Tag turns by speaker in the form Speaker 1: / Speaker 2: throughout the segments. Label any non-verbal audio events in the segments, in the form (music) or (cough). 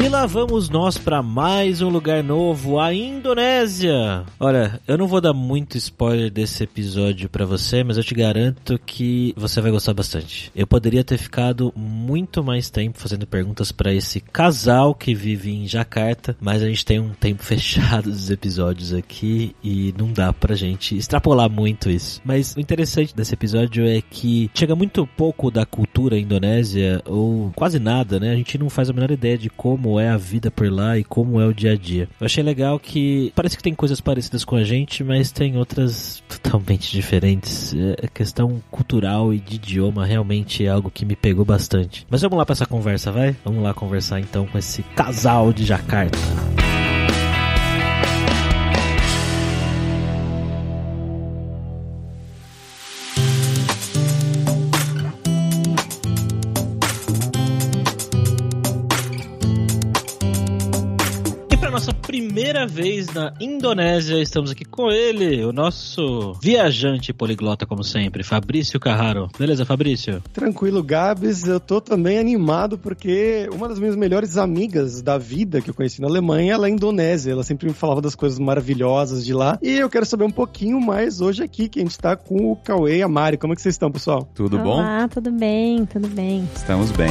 Speaker 1: E lá vamos nós para mais um lugar novo, a Indonésia. Olha, eu não vou dar muito spoiler desse episódio para você, mas eu te garanto que você vai gostar bastante. Eu poderia ter ficado muito mais tempo fazendo perguntas para esse casal que vive em Jacarta, mas a gente tem um tempo (laughs) fechado dos episódios aqui e não dá pra gente extrapolar muito isso. Mas o interessante desse episódio é que chega muito pouco da cultura indonésia ou quase nada, né? A gente não faz a menor ideia de como como é a vida por lá e como é o dia a dia. Eu achei legal que parece que tem coisas parecidas com a gente, mas tem outras (laughs) totalmente diferentes. É questão cultural e de idioma realmente é algo que me pegou bastante. Mas vamos lá para essa conversa, vai? Vamos lá conversar então com esse casal de Jacarta. Primeira vez na Indonésia. Estamos aqui com ele, o nosso viajante poliglota, como sempre, Fabrício Carraro. Beleza, Fabrício?
Speaker 2: Tranquilo, Gabs. Eu tô também animado porque uma das minhas melhores amigas da vida que eu conheci na Alemanha, ela é indonésia. Ela sempre me falava das coisas maravilhosas de lá. E eu quero saber um pouquinho mais hoje aqui, que a gente tá com o Cauê e a Mari. Como é que vocês estão, pessoal?
Speaker 3: Tudo
Speaker 4: Olá,
Speaker 3: bom?
Speaker 4: Olá, tudo bem, tudo bem.
Speaker 3: Estamos bem.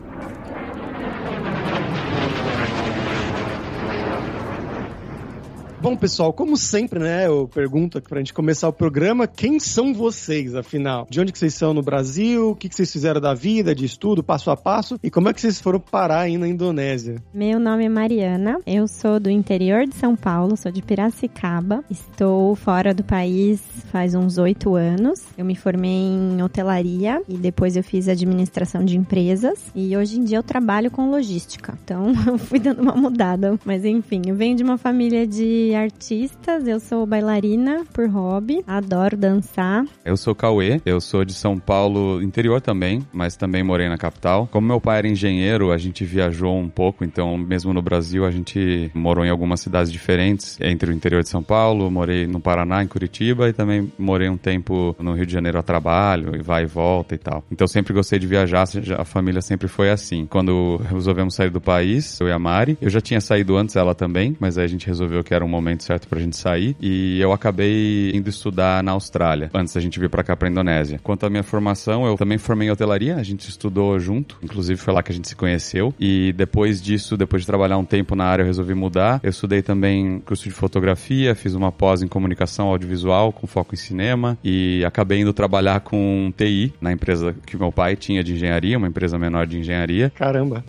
Speaker 2: Bom, pessoal, como sempre, né, eu pergunto aqui pra gente começar o programa, quem são vocês, afinal? De onde que vocês são no Brasil? O que, que vocês fizeram da vida, de estudo, passo a passo? E como é que vocês foram parar aí na Indonésia?
Speaker 4: Meu nome é Mariana, eu sou do interior de São Paulo, sou de Piracicaba, estou fora do país faz uns oito anos. Eu me formei em hotelaria e depois eu fiz administração de empresas e hoje em dia eu trabalho com logística. Então (laughs) eu fui dando uma mudada, mas enfim, eu venho de uma família de artistas, eu sou bailarina por hobby, adoro dançar.
Speaker 3: Eu sou Cauê, eu sou de São Paulo, interior também, mas também morei na capital. Como meu pai era engenheiro, a gente viajou um pouco, então mesmo no Brasil a gente morou em algumas cidades diferentes, entre o interior de São Paulo, morei no Paraná, em Curitiba e também morei um tempo no Rio de Janeiro a trabalho, e vai e volta e tal. Então sempre gostei de viajar, a família sempre foi assim. Quando (laughs) resolvemos sair do país, eu e a Mari, eu já tinha saído antes ela também, mas aí a gente resolveu que era um momento momento certo pra gente sair. E eu acabei indo estudar na Austrália, antes da gente vir pra cá, pra Indonésia. Quanto à minha formação, eu também formei em hotelaria, a gente estudou junto, inclusive foi lá que a gente se conheceu. E depois disso, depois de trabalhar um tempo na área, eu resolvi mudar. Eu estudei também curso de fotografia, fiz uma pós em comunicação audiovisual com foco em cinema e acabei indo trabalhar com TI na empresa que meu pai tinha de engenharia, uma empresa menor de engenharia.
Speaker 2: Caramba!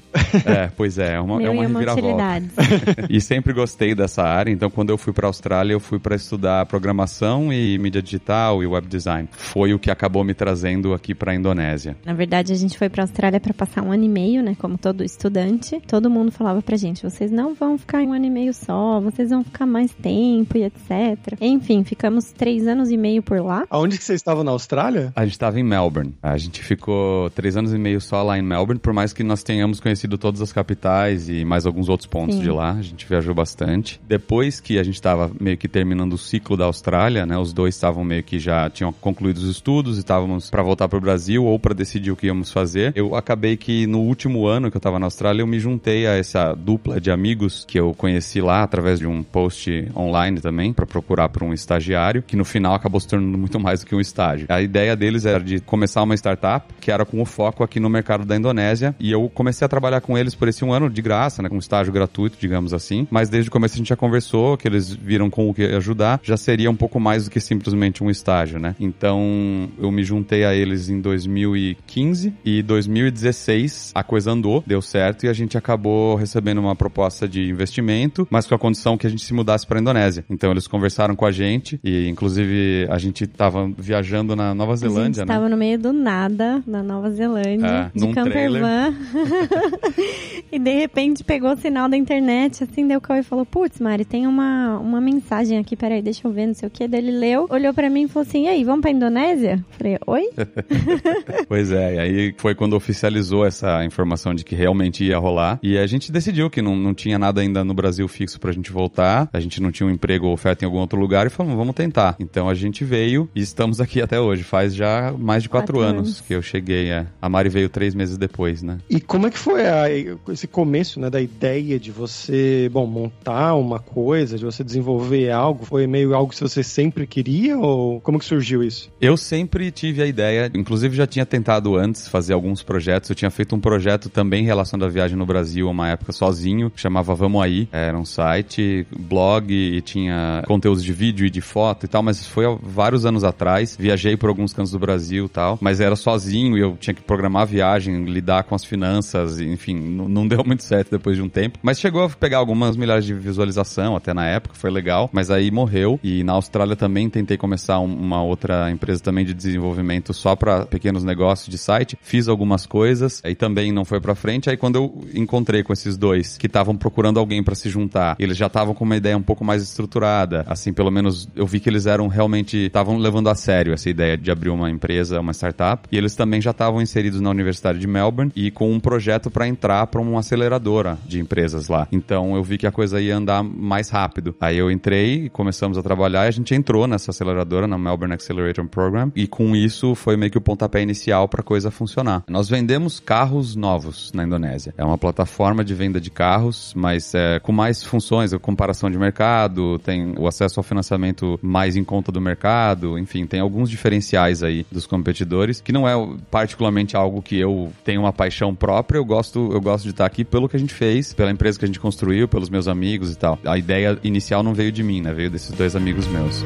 Speaker 3: É, pois é, é uma, é uma reviravolta. (laughs) e sempre gostei dessa área, então quando eu fui para a Austrália, eu fui para estudar programação e mídia digital e web design. Foi o que acabou me trazendo aqui para a Indonésia.
Speaker 4: Na verdade, a gente foi para a Austrália para passar um ano e meio, né? Como todo estudante. Todo mundo falava pra gente: vocês não vão ficar um ano e meio só, vocês vão ficar mais tempo e etc. Enfim, ficamos três anos e meio por lá.
Speaker 2: Aonde que vocês estavam na Austrália?
Speaker 3: A gente estava em Melbourne. A gente ficou três anos e meio só lá em Melbourne, por mais que nós tenhamos conhecido todas as capitais e mais alguns outros pontos Sim. de lá. A gente viajou bastante. Depois que a gente estava meio que terminando o ciclo da Austrália, né? Os dois estavam meio que já tinham concluído os estudos e estávamos para voltar para o Brasil ou para decidir o que íamos fazer. Eu acabei que no último ano que eu estava na Austrália, eu me juntei a essa dupla de amigos que eu conheci lá através de um post online também para procurar por um estagiário, que no final acabou se tornando muito mais do que um estágio. A ideia deles era de começar uma startup que era com o foco aqui no mercado da Indonésia e eu comecei a trabalhar com eles por esse um ano de graça, né, com um estágio gratuito, digamos assim. Mas desde o começo a gente já conversou que eles viram com o que ajudar, já seria um pouco mais do que simplesmente um estágio, né? Então, eu me juntei a eles em 2015 e 2016 a coisa andou, deu certo e a gente acabou recebendo uma proposta de investimento, mas com a condição que a gente se mudasse para a Indonésia. Então, eles conversaram com a gente e, inclusive, a gente estava viajando na Nova Zelândia,
Speaker 4: a gente
Speaker 3: né?
Speaker 4: estava no meio do nada, na Nova Zelândia,
Speaker 3: É,
Speaker 4: de
Speaker 3: num
Speaker 4: camper
Speaker 3: trailer.
Speaker 4: van. (laughs) e de repente pegou o sinal da internet, assim, deu o Cauê e falou, putz, Mari, tem uma, uma mensagem aqui, peraí, deixa eu ver, não sei o que. Daí ele leu, olhou pra mim e falou assim, e aí, vamos pra Indonésia? Falei, oi? (laughs)
Speaker 3: Pois é, e aí foi quando oficializou essa informação de que realmente ia rolar. E a gente decidiu que não, não tinha nada ainda no Brasil fixo pra gente voltar. A gente não tinha um emprego ou oferta em algum outro lugar e falamos, vamos tentar. Então a gente veio e estamos aqui até hoje. Faz já mais de quatro,
Speaker 4: Quatro
Speaker 3: anos,
Speaker 4: anos.
Speaker 3: que eu cheguei. É. A Mari veio três meses depois, né?
Speaker 2: E como é que foi a- esse começo, né, da ideia de você, bom, montar uma coisa, de você desenvolver algo? Foi meio algo que você sempre queria ou como que surgiu isso?
Speaker 3: Eu sempre tive a ideia, inclusive já tinha tentado antes fazer alguns projetos. Eu tinha feito um projeto também relacionado à viagem no Brasil, uma época sozinho, chamava Vamos Aí. Era um site, blog e tinha conteúdos de vídeo e de foto e tal, mas foi há vários anos atrás. Viajei por alguns cantos do Brasil e tal, mas era sozinho e eu tinha que programar a viagem, lidar com as finanças, enfim, não deu muito certo depois de um tempo. Mas chegou a pegar algumas milhares de visualização até na época, foi legal, mas aí morreu. E na Austrália também tentei começar um- uma outra empresa também de desenvolvimento só para pequenos negócios de site. Fiz algumas coisas, aí também não foi pra frente. Aí quando eu encontrei com esses dois que estavam procurando alguém para se juntar, eles já estavam com uma ideia um pouco mais estruturada. Assim, pelo menos eu vi que eles eram realmente estavam levando a sério essa ideia de abrir uma empresa, uma startup. E eles também já estavam inseridos na Universidade de Melbourne e com um projeto para entrar para uma aceleradora de empresas lá. Então eu vi que a coisa ia andar mais rápido. Aí eu entrei e começamos a trabalhar e a gente entrou nessa aceleradora, na Melbourne Accelerator Program, e com isso foi meio que o pontapé inicial para a coisa funcionar. Nós vendemos carros novos na Indonésia. É uma plataforma de venda de carros, mas é, com mais funções, a comparação de mercado, tem o acesso ao financiamento mais em conta do mercado, enfim, tem alguns diferenciais aí dos competidores, que não é particularmente algo que eu tenho uma paixão própria, eu gosto, eu gosto de estar aqui pelo que a gente fez, pela empresa que a gente construiu, pelos meus amigos e tal. A ideia inicial não veio de mim, né? Veio desses dois amigos meus.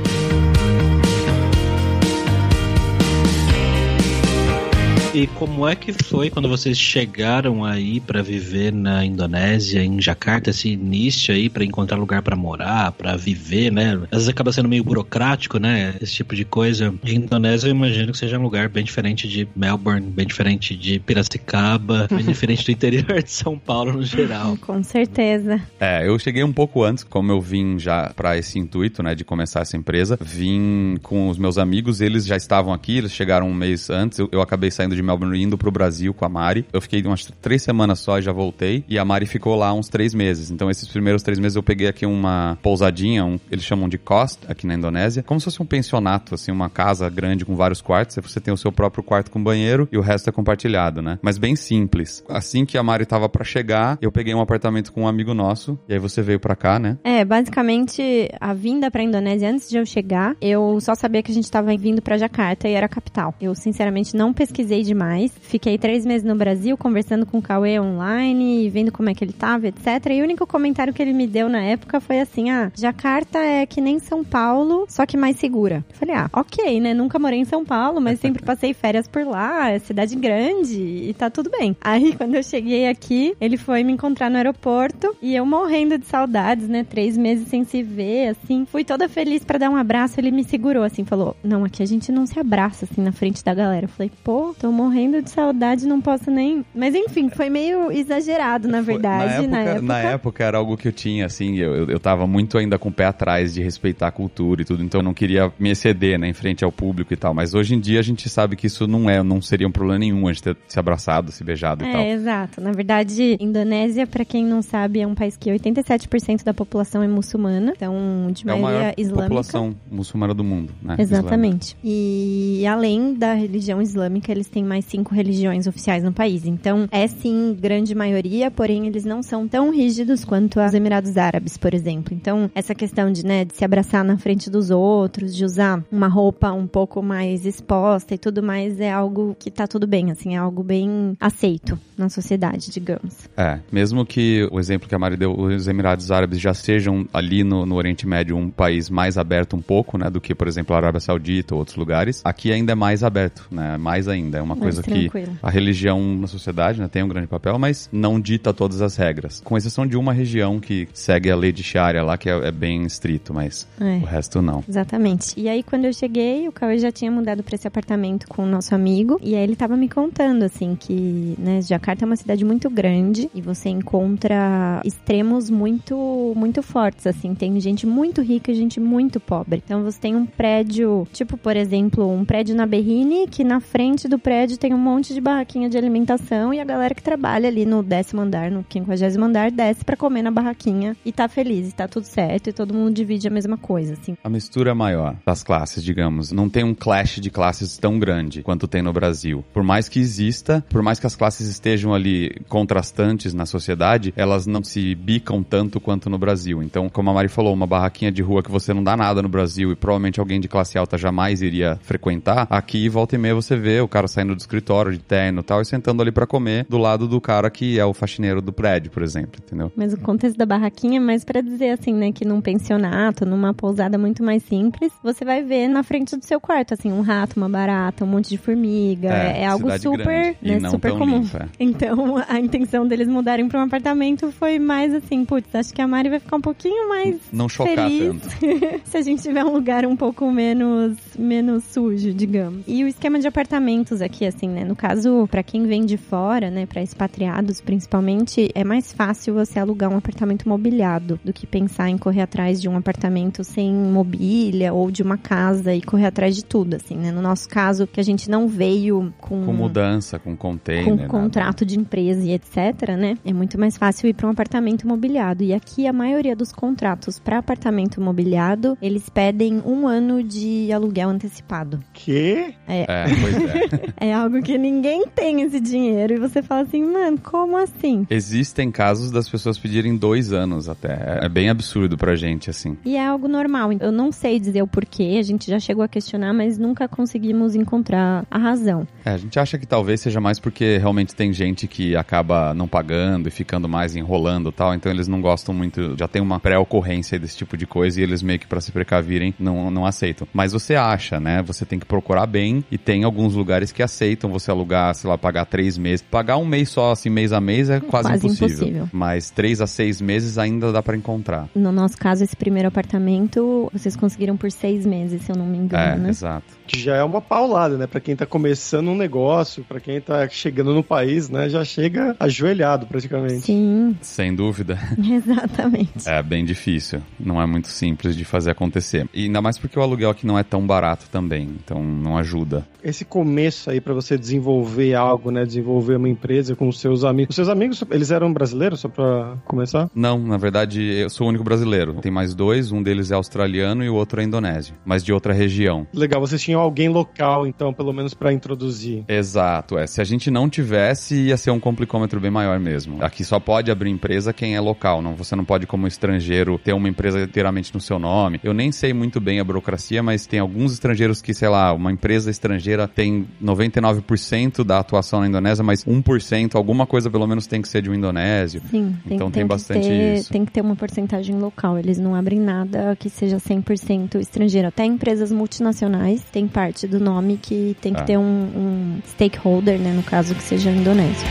Speaker 1: E como é que foi quando vocês chegaram aí pra viver na Indonésia, em Jakarta, esse início aí pra encontrar lugar pra morar, pra viver, né? Às vezes acaba sendo meio burocrático, né? Esse tipo de coisa. E Indonésia eu imagino que seja um lugar bem diferente de Melbourne, bem diferente de Piracicaba, bem (laughs) diferente do interior de São Paulo no geral. (laughs)
Speaker 4: Com certeza.
Speaker 3: É, eu cheguei um pouco antes, como eu vim já pra esse intuito, né, de começar essa empresa. Vim com os meus amigos, eles já estavam aqui, eles chegaram um mês antes. Eu, eu acabei saindo de Melbourne indo pro Brasil com a Mari. Eu fiquei umas três semanas só e já voltei. E a Mari ficou lá uns três meses. Então, esses primeiros três meses eu peguei aqui uma pousadinha, um- eles chamam de cost aqui na Indonésia, como se fosse um pensionato, assim, uma casa grande com vários quartos. Você tem o seu próprio quarto com banheiro e o resto é compartilhado, né? Mas bem simples. Assim que a Mari tava pra chegar, eu peguei um apartamento com um amigo nosso. E aí você veio pra cá, né?
Speaker 4: É, basicamente, a vinda pra Indonésia, antes de eu chegar, eu só sabia que a gente tava vindo pra Jakarta e era a capital. Eu, sinceramente, não pesquisei demais. Fiquei três meses no Brasil, conversando com o Cauê online, vendo como é que ele tava, etc. E o único comentário que ele me deu na época foi assim, ah, Jakarta é que nem São Paulo, só que mais segura. Eu falei, ah, ok, né? Nunca morei em São Paulo, mas sempre (laughs) passei férias por lá, é cidade grande e tá tudo bem. Aí, quando eu cheguei aqui, ele foi me encontrar no aeroporto e eu morrendo de saudades, né? Três meses sem se ver, assim. Fui toda feliz pra dar um abraço. Ele me segurou, assim, falou: Não, aqui a gente não se abraça, assim, na frente da galera. Eu falei: Pô, tô morrendo de saudade, não posso nem. Mas enfim, foi meio exagerado, na verdade,
Speaker 3: na época, na época era algo que eu tinha, assim, eu, eu, tava muito ainda com o pé atrás de respeitar a cultura e tudo, então eu não queria me exceder, né, em frente ao público e tal. Mas hoje em dia a gente sabe que isso não é, não seria um problema nenhum a gente ter se abraçado, se beijado e tal.
Speaker 4: É, exato. Na verdade, Indonésia, pra quem não sabe, é um país que 87% da população é muçulmana, então de
Speaker 3: É a
Speaker 4: maioria
Speaker 3: maior
Speaker 4: islâmica.
Speaker 3: população muçulmana do mundo, né?
Speaker 4: Exatamente. E além da religião islâmica, eles têm mais cinco religiões oficiais no país. Então, é sim grande maioria, porém eles não são tão rígidos quanto os Emirados Árabes, por exemplo. Então, essa questão de, né, de se abraçar na frente dos outros, de usar uma roupa um pouco mais exposta e tudo mais, é algo que tá tudo bem, assim, é algo bem aceito na sociedade, digamos.
Speaker 3: É, mesmo que o exemplo que a Mari deu, os Emirados Árabes já sejam ali no, no Oriente Médio um país mais aberto um pouco, né, do que, por exemplo, a Arábia Saudita ou outros lugares, aqui ainda é mais aberto, né, mais ainda. É uma
Speaker 4: Mais
Speaker 3: coisa que
Speaker 4: tranquilo.
Speaker 3: a religião na sociedade né, tem um grande papel, mas não dita todas as regras. Com exceção de uma região que segue a lei de Sharia lá, que é, é bem estrito, mas
Speaker 4: É.
Speaker 3: o resto não.
Speaker 4: Exatamente. E aí, quando eu cheguei, o Cauê já tinha mudado pra esse apartamento com o nosso amigo. E aí, ele tava me contando, assim, que, né, Jakarta é uma cidade muito grande e você encontra extremos muito, muito fortes, assim. Tem gente muito rica e gente muito pobre. Então, você tem um prédio, tipo, por exemplo, um prédio na Berrine, que na frente do prédio tem um monte de barraquinha de alimentação e a galera que trabalha ali no décimo andar, no quinquagésimo andar, desce pra comer na barraquinha e tá feliz, e tá tudo certo e todo mundo divide a mesma coisa, assim.
Speaker 3: A mistura é maior das classes, digamos. Não tem um clash de classes tão grande quanto tem no Brasil. Por mais que exista, por mais que as classes estejam ali contrastantes na sociedade, elas não se bicam tanto quanto no Brasil. Então, como a Mari falou, uma barraquinha de rua que você não dá nada no Brasil e provavelmente alguém de classe alta jamais iria frequentar, aqui volta e meia você vê o cara saindo do escritório de terno e tal e sentando ali pra comer do lado do cara que é o faxineiro do prédio, por exemplo, entendeu?
Speaker 4: Mas o contexto da barraquinha é mais pra dizer assim, né, que num pensionato, numa pousada muito mais simples, você vai ver na frente do seu quarto, assim, um rato, uma barata, um monte de formiga. É, é algo super,
Speaker 3: grande
Speaker 4: né, super comum.
Speaker 3: limpa.
Speaker 4: Então, a intenção deles mudarem pra um apartamento foi mais assim, putz, acho que a Mari vai ficar um pouquinho mais
Speaker 3: Não chocar
Speaker 4: feliz
Speaker 3: tanto. (laughs)
Speaker 4: se a gente tiver um lugar um pouco menos menos sujo, digamos. E o esquema de apartamentos aqui, assim, né? No caso, pra quem vem de fora, né, Pra expatriados principalmente, é mais fácil você alugar um apartamento mobiliado do que pensar em correr atrás de um apartamento sem mobília ou de uma casa e correr atrás de tudo, assim, né? No nosso caso, que a gente não veio com
Speaker 3: Com mudança, com container.
Speaker 4: com
Speaker 3: nada.
Speaker 4: contrato de empresa e etc, né? É muito mais fácil ir para um apartamento mobiliado. E aqui a maioria dos contratos para apartamento mobiliado, eles pedem um ano de aluguel antecipado.
Speaker 2: Que?
Speaker 3: É, pois é. (laughs)
Speaker 4: É algo que ninguém tem esse dinheiro e você fala assim, mano, como assim?
Speaker 3: Existem casos das pessoas pedirem dois anos até. É bem absurdo pra gente, assim.
Speaker 4: E é algo normal. Eu não sei dizer o porquê, a gente já chegou a questionar, mas nunca conseguimos encontrar a razão.
Speaker 3: É, a gente acha que talvez seja mais porque realmente tem gente que acaba não pagando e ficando mais enrolando e tal, então eles não gostam muito, já tem uma pré-ocorrência desse tipo de coisa e eles meio que pra se precavirem não, não aceitam. Mas você acha, né? Você tem que procurar bem e tem alguns lugares que aceitam você alugar, sei lá, pagar três meses. Pagar um mês só, assim, mês a mês é quase,
Speaker 4: quase
Speaker 3: impossível.
Speaker 4: impossível.
Speaker 3: Mas três a seis meses ainda dá pra encontrar.
Speaker 4: No nosso caso, esse primeiro apartamento, vocês conseguiram por seis meses, se eu não me engano,
Speaker 3: É,
Speaker 4: né?
Speaker 3: exato.
Speaker 2: Que já é uma paulada, né? Pra quem tá começando um negócio, pra quem tá chegando no país, né? Já chega ajoelhado praticamente.
Speaker 4: Sim,
Speaker 3: Sem dúvida. (laughs)
Speaker 4: exatamente.
Speaker 3: É bem difícil. Não é muito simples de fazer acontecer. E ainda mais porque o aluguel aqui não é tão barato também. Então não ajuda.
Speaker 2: Esse começo aí pra você desenvolver algo, né? Desenvolver uma empresa com os seus amigos. Os seus amigos, eles eram brasileiros, só pra começar?
Speaker 3: Não, na verdade, eu sou o único brasileiro. Tem mais dois, um deles é australiano e o outro é indonésio, mas de outra região.
Speaker 2: Legal, vocês tinham alguém local, então, pelo menos pra introduzir.
Speaker 3: Exato, é. Se a gente não tivesse, ia ser um complicômetro bem maior mesmo. Aqui só pode abrir empresa quem é local. Não, você não pode, como estrangeiro, ter uma empresa inteiramente no seu nome. Eu nem sei muito bem a burocracia, mas tem alguns estrangeiros que, sei lá, uma empresa estrangeira tem 99% da atuação na Indonésia, mas 1%, alguma coisa pelo menos tem que ser de um indonésio.
Speaker 4: Sim, tem,
Speaker 3: Então tem
Speaker 4: que
Speaker 3: bastante
Speaker 4: ter,
Speaker 3: isso.
Speaker 4: Tem que ter uma porcentagem local. Eles não abrem nada que seja 100% estrangeiro. Até empresas multinacionais tem parte do nome que tem que
Speaker 3: Ah.
Speaker 4: ter um, um stakeholder, né? No caso, que seja indonésio.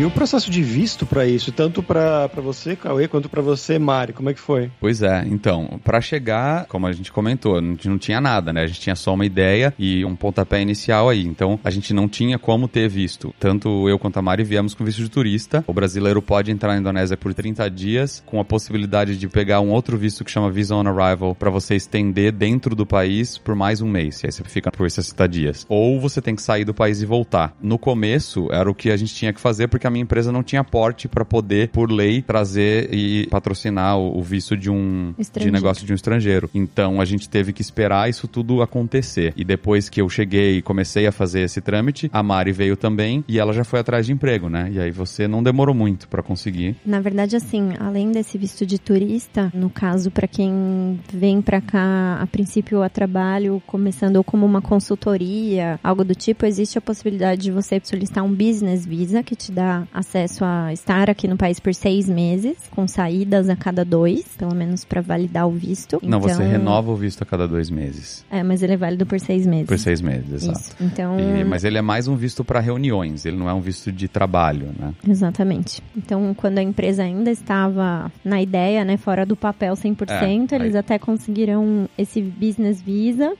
Speaker 2: E o processo de visto pra isso, tanto pra você, Cauê, quanto pra você, Mari, como é que foi?
Speaker 3: Pois é, então, pra chegar, como a gente comentou, a gente não tinha nada, né? A gente tinha só uma ideia e um pontapé inicial aí. Então, a gente não tinha como ter visto. Tanto eu quanto a Mari viemos com visto de turista. O brasileiro pode entrar na Indonésia por 30 dias, com a possibilidade de pegar um outro visto que chama Visa on Arrival, pra você estender dentro do país por mais um mês. E aí você fica por 60 dias. Ou você tem que sair do país e voltar. No começo, era o que a gente tinha que fazer, porque a a minha empresa não tinha porte para poder, por lei, trazer e patrocinar o, o visto de um de negócio de um estrangeiro. Então a gente teve que esperar isso tudo acontecer. E depois que eu cheguei e comecei a fazer esse trâmite, a Mari veio também e ela já foi atrás de emprego, né? E aí você não demorou muito para conseguir.
Speaker 4: Na verdade, assim, além desse visto de turista, no caso, para quem vem para cá a princípio a trabalho, começando ou como uma consultoria, algo do tipo, existe a possibilidade de você solicitar um business visa que te dá acesso a estar aqui no país por seis meses, com saídas a cada dois, pelo menos para validar o visto.
Speaker 3: Não, você
Speaker 4: Então-
Speaker 3: renova o visto a cada dois meses.
Speaker 4: É, mas ele é válido por seis meses.
Speaker 3: Por seis meses, exato.
Speaker 4: Isso. Então,
Speaker 3: E- mas ele é mais um visto para reuniões, ele não é um visto de trabalho, né?
Speaker 4: Exatamente. Então, quando a empresa ainda estava na ideia, né, fora do papel 100%,
Speaker 3: É,
Speaker 4: eles
Speaker 3: aí-
Speaker 4: até conseguiram esse business visa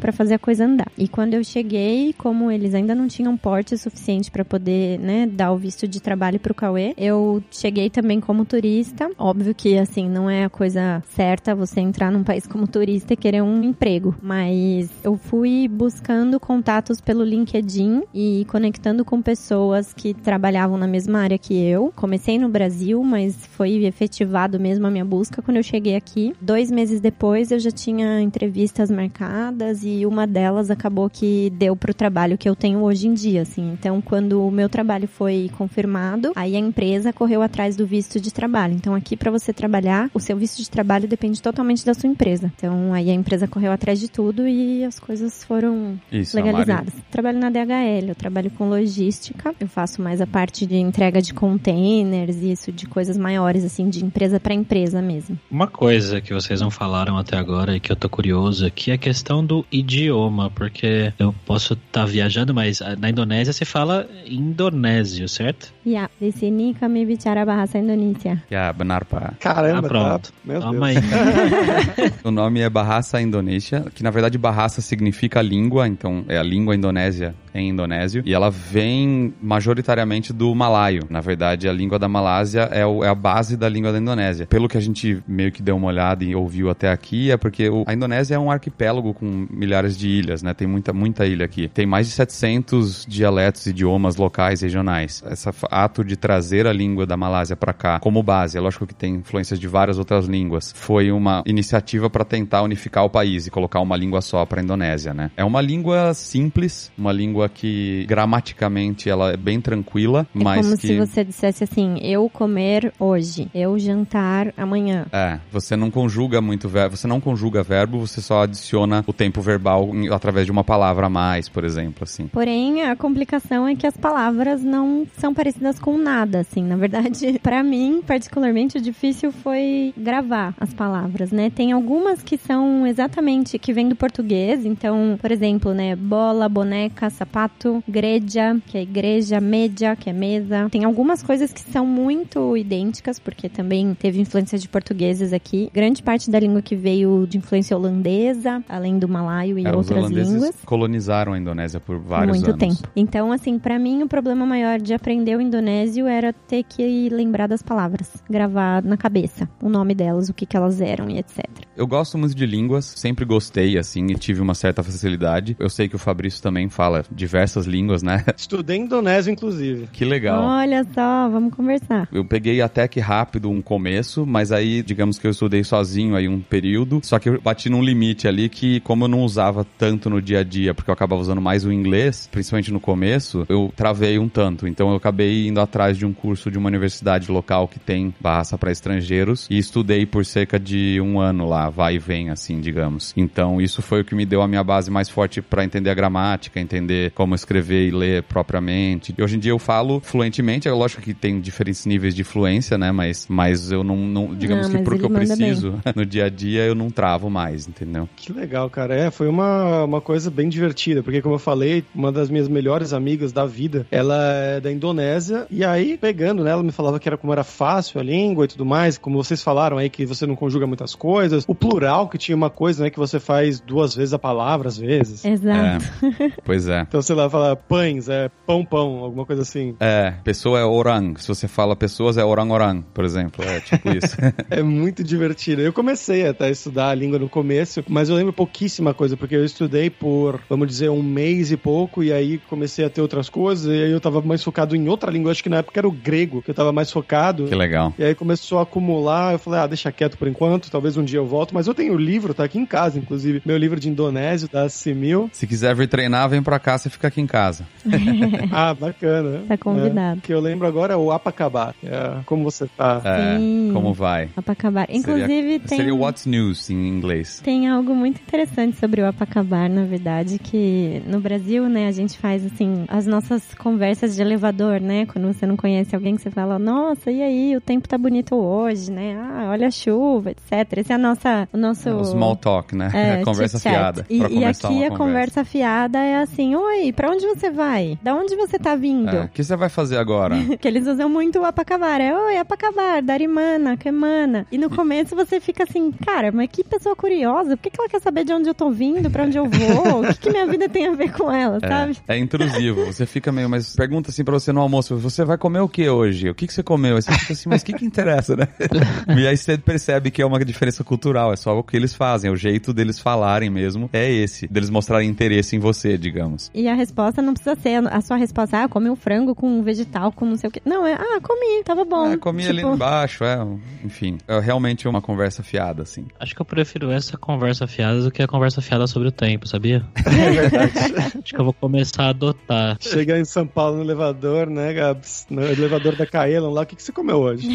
Speaker 4: para fazer a coisa andar. E quando eu cheguei, como eles ainda não tinham porte suficiente para poder, né, dar o visto de trabalho pro Cauê, eu cheguei também como turista. Óbvio que assim, não é a coisa certa você entrar num país como turista e querer um emprego, mas eu fui buscando contatos pelo LinkedIn e conectando com pessoas que trabalhavam na mesma área que eu. Comecei no Brasil, mas foi efetivado mesmo a minha busca quando eu cheguei aqui. Dois meses depois eu já tinha entrevistas marcadas e uma delas acabou que deu pro trabalho que eu tenho hoje em dia, assim. Então, quando o meu trabalho foi confirmado, aí a empresa correu atrás do visto de trabalho. Então, aqui para você trabalhar, o seu visto de trabalho depende totalmente da sua empresa. Então, aí a empresa correu atrás de tudo e as coisas foram
Speaker 3: Isso,
Speaker 4: legalizadas. Trabalho na DHL, eu trabalho com logística, eu faço mais a parte de entrega de containers e isso de coisas maiores, assim, de empresa para empresa mesmo.
Speaker 1: Uma coisa que vocês não falaram até agora e que eu tô curioso aqui é a questão do idioma, porque eu posso estar viajando, mas ah, na Indonésia se fala indonésio, certo?
Speaker 4: Ya, di sini kami bicara bahasa Indonesia.
Speaker 3: Yeah, benar, pá.
Speaker 2: Caramba,
Speaker 1: Ah,
Speaker 2: tá?
Speaker 1: pronto.
Speaker 2: Meu
Speaker 1: Toma
Speaker 2: Deus.
Speaker 1: aí. (laughs)
Speaker 3: O nome é Bahasa Indonésia, que na verdade Bahasa significa língua, então é a língua indonésia em indonésio, e ela vem majoritariamente do malaio. Na verdade, a língua da Malásia é, o- é a base da língua da Indonésia. Pelo que a gente meio que deu uma olhada e ouviu até aqui, é porque o- a Indonésia é um arquipélago com milhares de ilhas, né? Tem muita, muita ilha aqui. Tem mais de 700 dialetos, idiomas locais, regionais. Esse ato de trazer a língua da Malásia para cá como base, é lógico que tem influências de várias outras línguas, foi uma iniciativa para tentar unificar o país e colocar uma língua só para a Indonésia, né? É uma língua simples, uma língua que gramaticamente ela é bem tranquila,
Speaker 4: É
Speaker 3: mas
Speaker 4: como
Speaker 3: que
Speaker 4: se você dissesse assim, eu comer hoje, eu jantar amanhã.
Speaker 3: É, você não conjuga muito verbo, você não conjuga verbo, você só adiciona o tempo verbal através de uma palavra a mais, por exemplo, assim.
Speaker 4: Porém, a complicação é que as palavras não são parecidas com nada, assim. Na verdade, (laughs) pra mim, particularmente, o difícil foi gravar as palavras, né? Tem algumas que são exatamente, que vêm do português. Então, por exemplo, né? Bola, boneca, sapato, greja, que é igreja, media, que é mesa. Tem algumas coisas que são muito idênticas, porque também teve influência de portugueses aqui. Grande parte da língua que veio de influência holandesa, além do malaio e
Speaker 3: É,
Speaker 4: outras línguas
Speaker 3: colonizaram a Indonésia por vários
Speaker 4: muito
Speaker 3: anos.
Speaker 4: tempo. Então, assim, pra mim o problema maior de aprender o indonésio era ter que lembrar das palavras, gravar na cabeça o nome delas, o que que elas eram e etc.
Speaker 3: Eu gosto muito de línguas, sempre gostei, assim, e tive uma certa facilidade. Eu sei que o Fabrício também fala diversas línguas, né? (laughs)
Speaker 2: Estudei indonésio, inclusive.
Speaker 3: que legal.
Speaker 4: Olha só, vamos conversar.
Speaker 3: Eu peguei até que rápido um começo, mas aí, digamos que eu estudei sozinho aí um período, só que eu bati num limite ali que, como eu não usava tanto no dia a dia, porque eu acabava usando mais o inglês, principalmente no começo, eu travei um tanto. Então eu acabei indo atrás de um curso de uma universidade local que tem barraça para estrangeiros e estudei por cerca de um ano lá, vai e vem, assim, digamos. Então isso foi o que me deu a minha base mais forte para entender a gramática, entender como escrever e ler propriamente. E hoje em dia eu falo fluentemente, é lógico que tem diferentes níveis de fluência, né? Mas, mas eu não, não digamos
Speaker 4: Não,
Speaker 3: que pro que eu preciso (laughs) no dia a dia eu não travo mais, entendeu?
Speaker 2: Que legal, cara. É, foi uma, uma coisa bem divertida, porque como eu falei, uma das minhas melhores amigas da vida, ela é da Indonésia, e aí, pegando, né, ela me falava que era como era fácil a língua e tudo mais, como vocês falaram aí, que você não conjuga muitas coisas, o plural, que tinha uma coisa, né, que você faz duas vezes a palavra, às vezes.
Speaker 4: Exato.
Speaker 3: É, pois é.
Speaker 2: Então, sei lá, fala pães, é pão, pão, alguma coisa assim.
Speaker 3: É, pessoa é orang. Se você fala pessoas, é orang-orang, por exemplo. É tipo isso. (laughs)
Speaker 2: É muito divertido. Eu comecei até a estudar a língua no começo, mas eu lembro pouquíssima coisa, porque eu estudei por, vamos dizer, um mês e pouco, e aí comecei a ter outras coisas, e aí eu tava mais focado em em outra língua, acho que na época era o grego, que eu tava mais focado.
Speaker 3: Que legal.
Speaker 2: E aí começou a acumular, eu falei, ah, deixa quieto por enquanto, talvez um dia eu volto, mas eu tenho o livro, tá aqui em casa, inclusive, meu livro de indonésio da Simil.
Speaker 3: Se quiser vir treinar, vem pra cá, você fica aqui em casa. (laughs)
Speaker 2: ah, bacana.
Speaker 4: Tá convidado.
Speaker 2: É, que eu lembro agora é o Apacabar, é como você tá.
Speaker 3: É,
Speaker 4: Sim.
Speaker 3: como vai.
Speaker 4: Apacabar. Inclusive,
Speaker 3: seria,
Speaker 4: tem.
Speaker 3: Seria What's News em inglês.
Speaker 4: Tem algo muito interessante sobre o Apacabar, na verdade, que no Brasil, né, a gente faz assim, as nossas conversas de elevador, né? Quando você não conhece alguém que você fala, nossa, e aí, o tempo tá bonito hoje, né? Ah, olha a chuva, etc. Esse é a nossa, o nosso.
Speaker 3: É, o small talk, né?
Speaker 4: É, (laughs)
Speaker 3: a conversa fiada.
Speaker 4: E, e aqui a
Speaker 3: conversa.
Speaker 4: conversa fiada é assim, oi, pra onde você vai? Da onde você tá vindo?
Speaker 3: É, O que você vai fazer agora? (laughs)
Speaker 4: Que eles usam muito o apacabar. É, oi, apacabar, darimana, quemana. E no começo você fica assim, cara, mas que pessoa curiosa. Por que, que ela quer saber de onde eu tô vindo, pra onde eu vou? O que, que minha vida tem a ver com ela, sabe?
Speaker 3: É, é intrusivo. Você fica meio, mas pergunta assim pra você no almoço, você vai comer o que hoje? O que, que você comeu? Aí você fica assim, mas o que que interessa, né? (laughs) e aí você percebe que é uma diferença cultural, é só o que eles fazem, o jeito deles falarem mesmo é esse, deles mostrarem interesse em você, digamos.
Speaker 4: E a resposta não precisa ser a sua resposta, ah, comi um frango com um vegetal, com não sei o que. Não, é, ah, comi, tava bom.
Speaker 3: É, comi ali
Speaker 4: Tipo,
Speaker 3: embaixo, é, enfim, é realmente uma conversa fiada, assim.
Speaker 1: Acho que eu prefiro essa conversa fiada do que a conversa fiada sobre o tempo, sabia? (laughs)
Speaker 2: É verdade.
Speaker 1: Acho que eu vou começar a adotar.
Speaker 2: Chega em São Paulo no elevador, né, Gabs? No elevador da Kaelon lá, o que, que você comeu hoje? (laughs)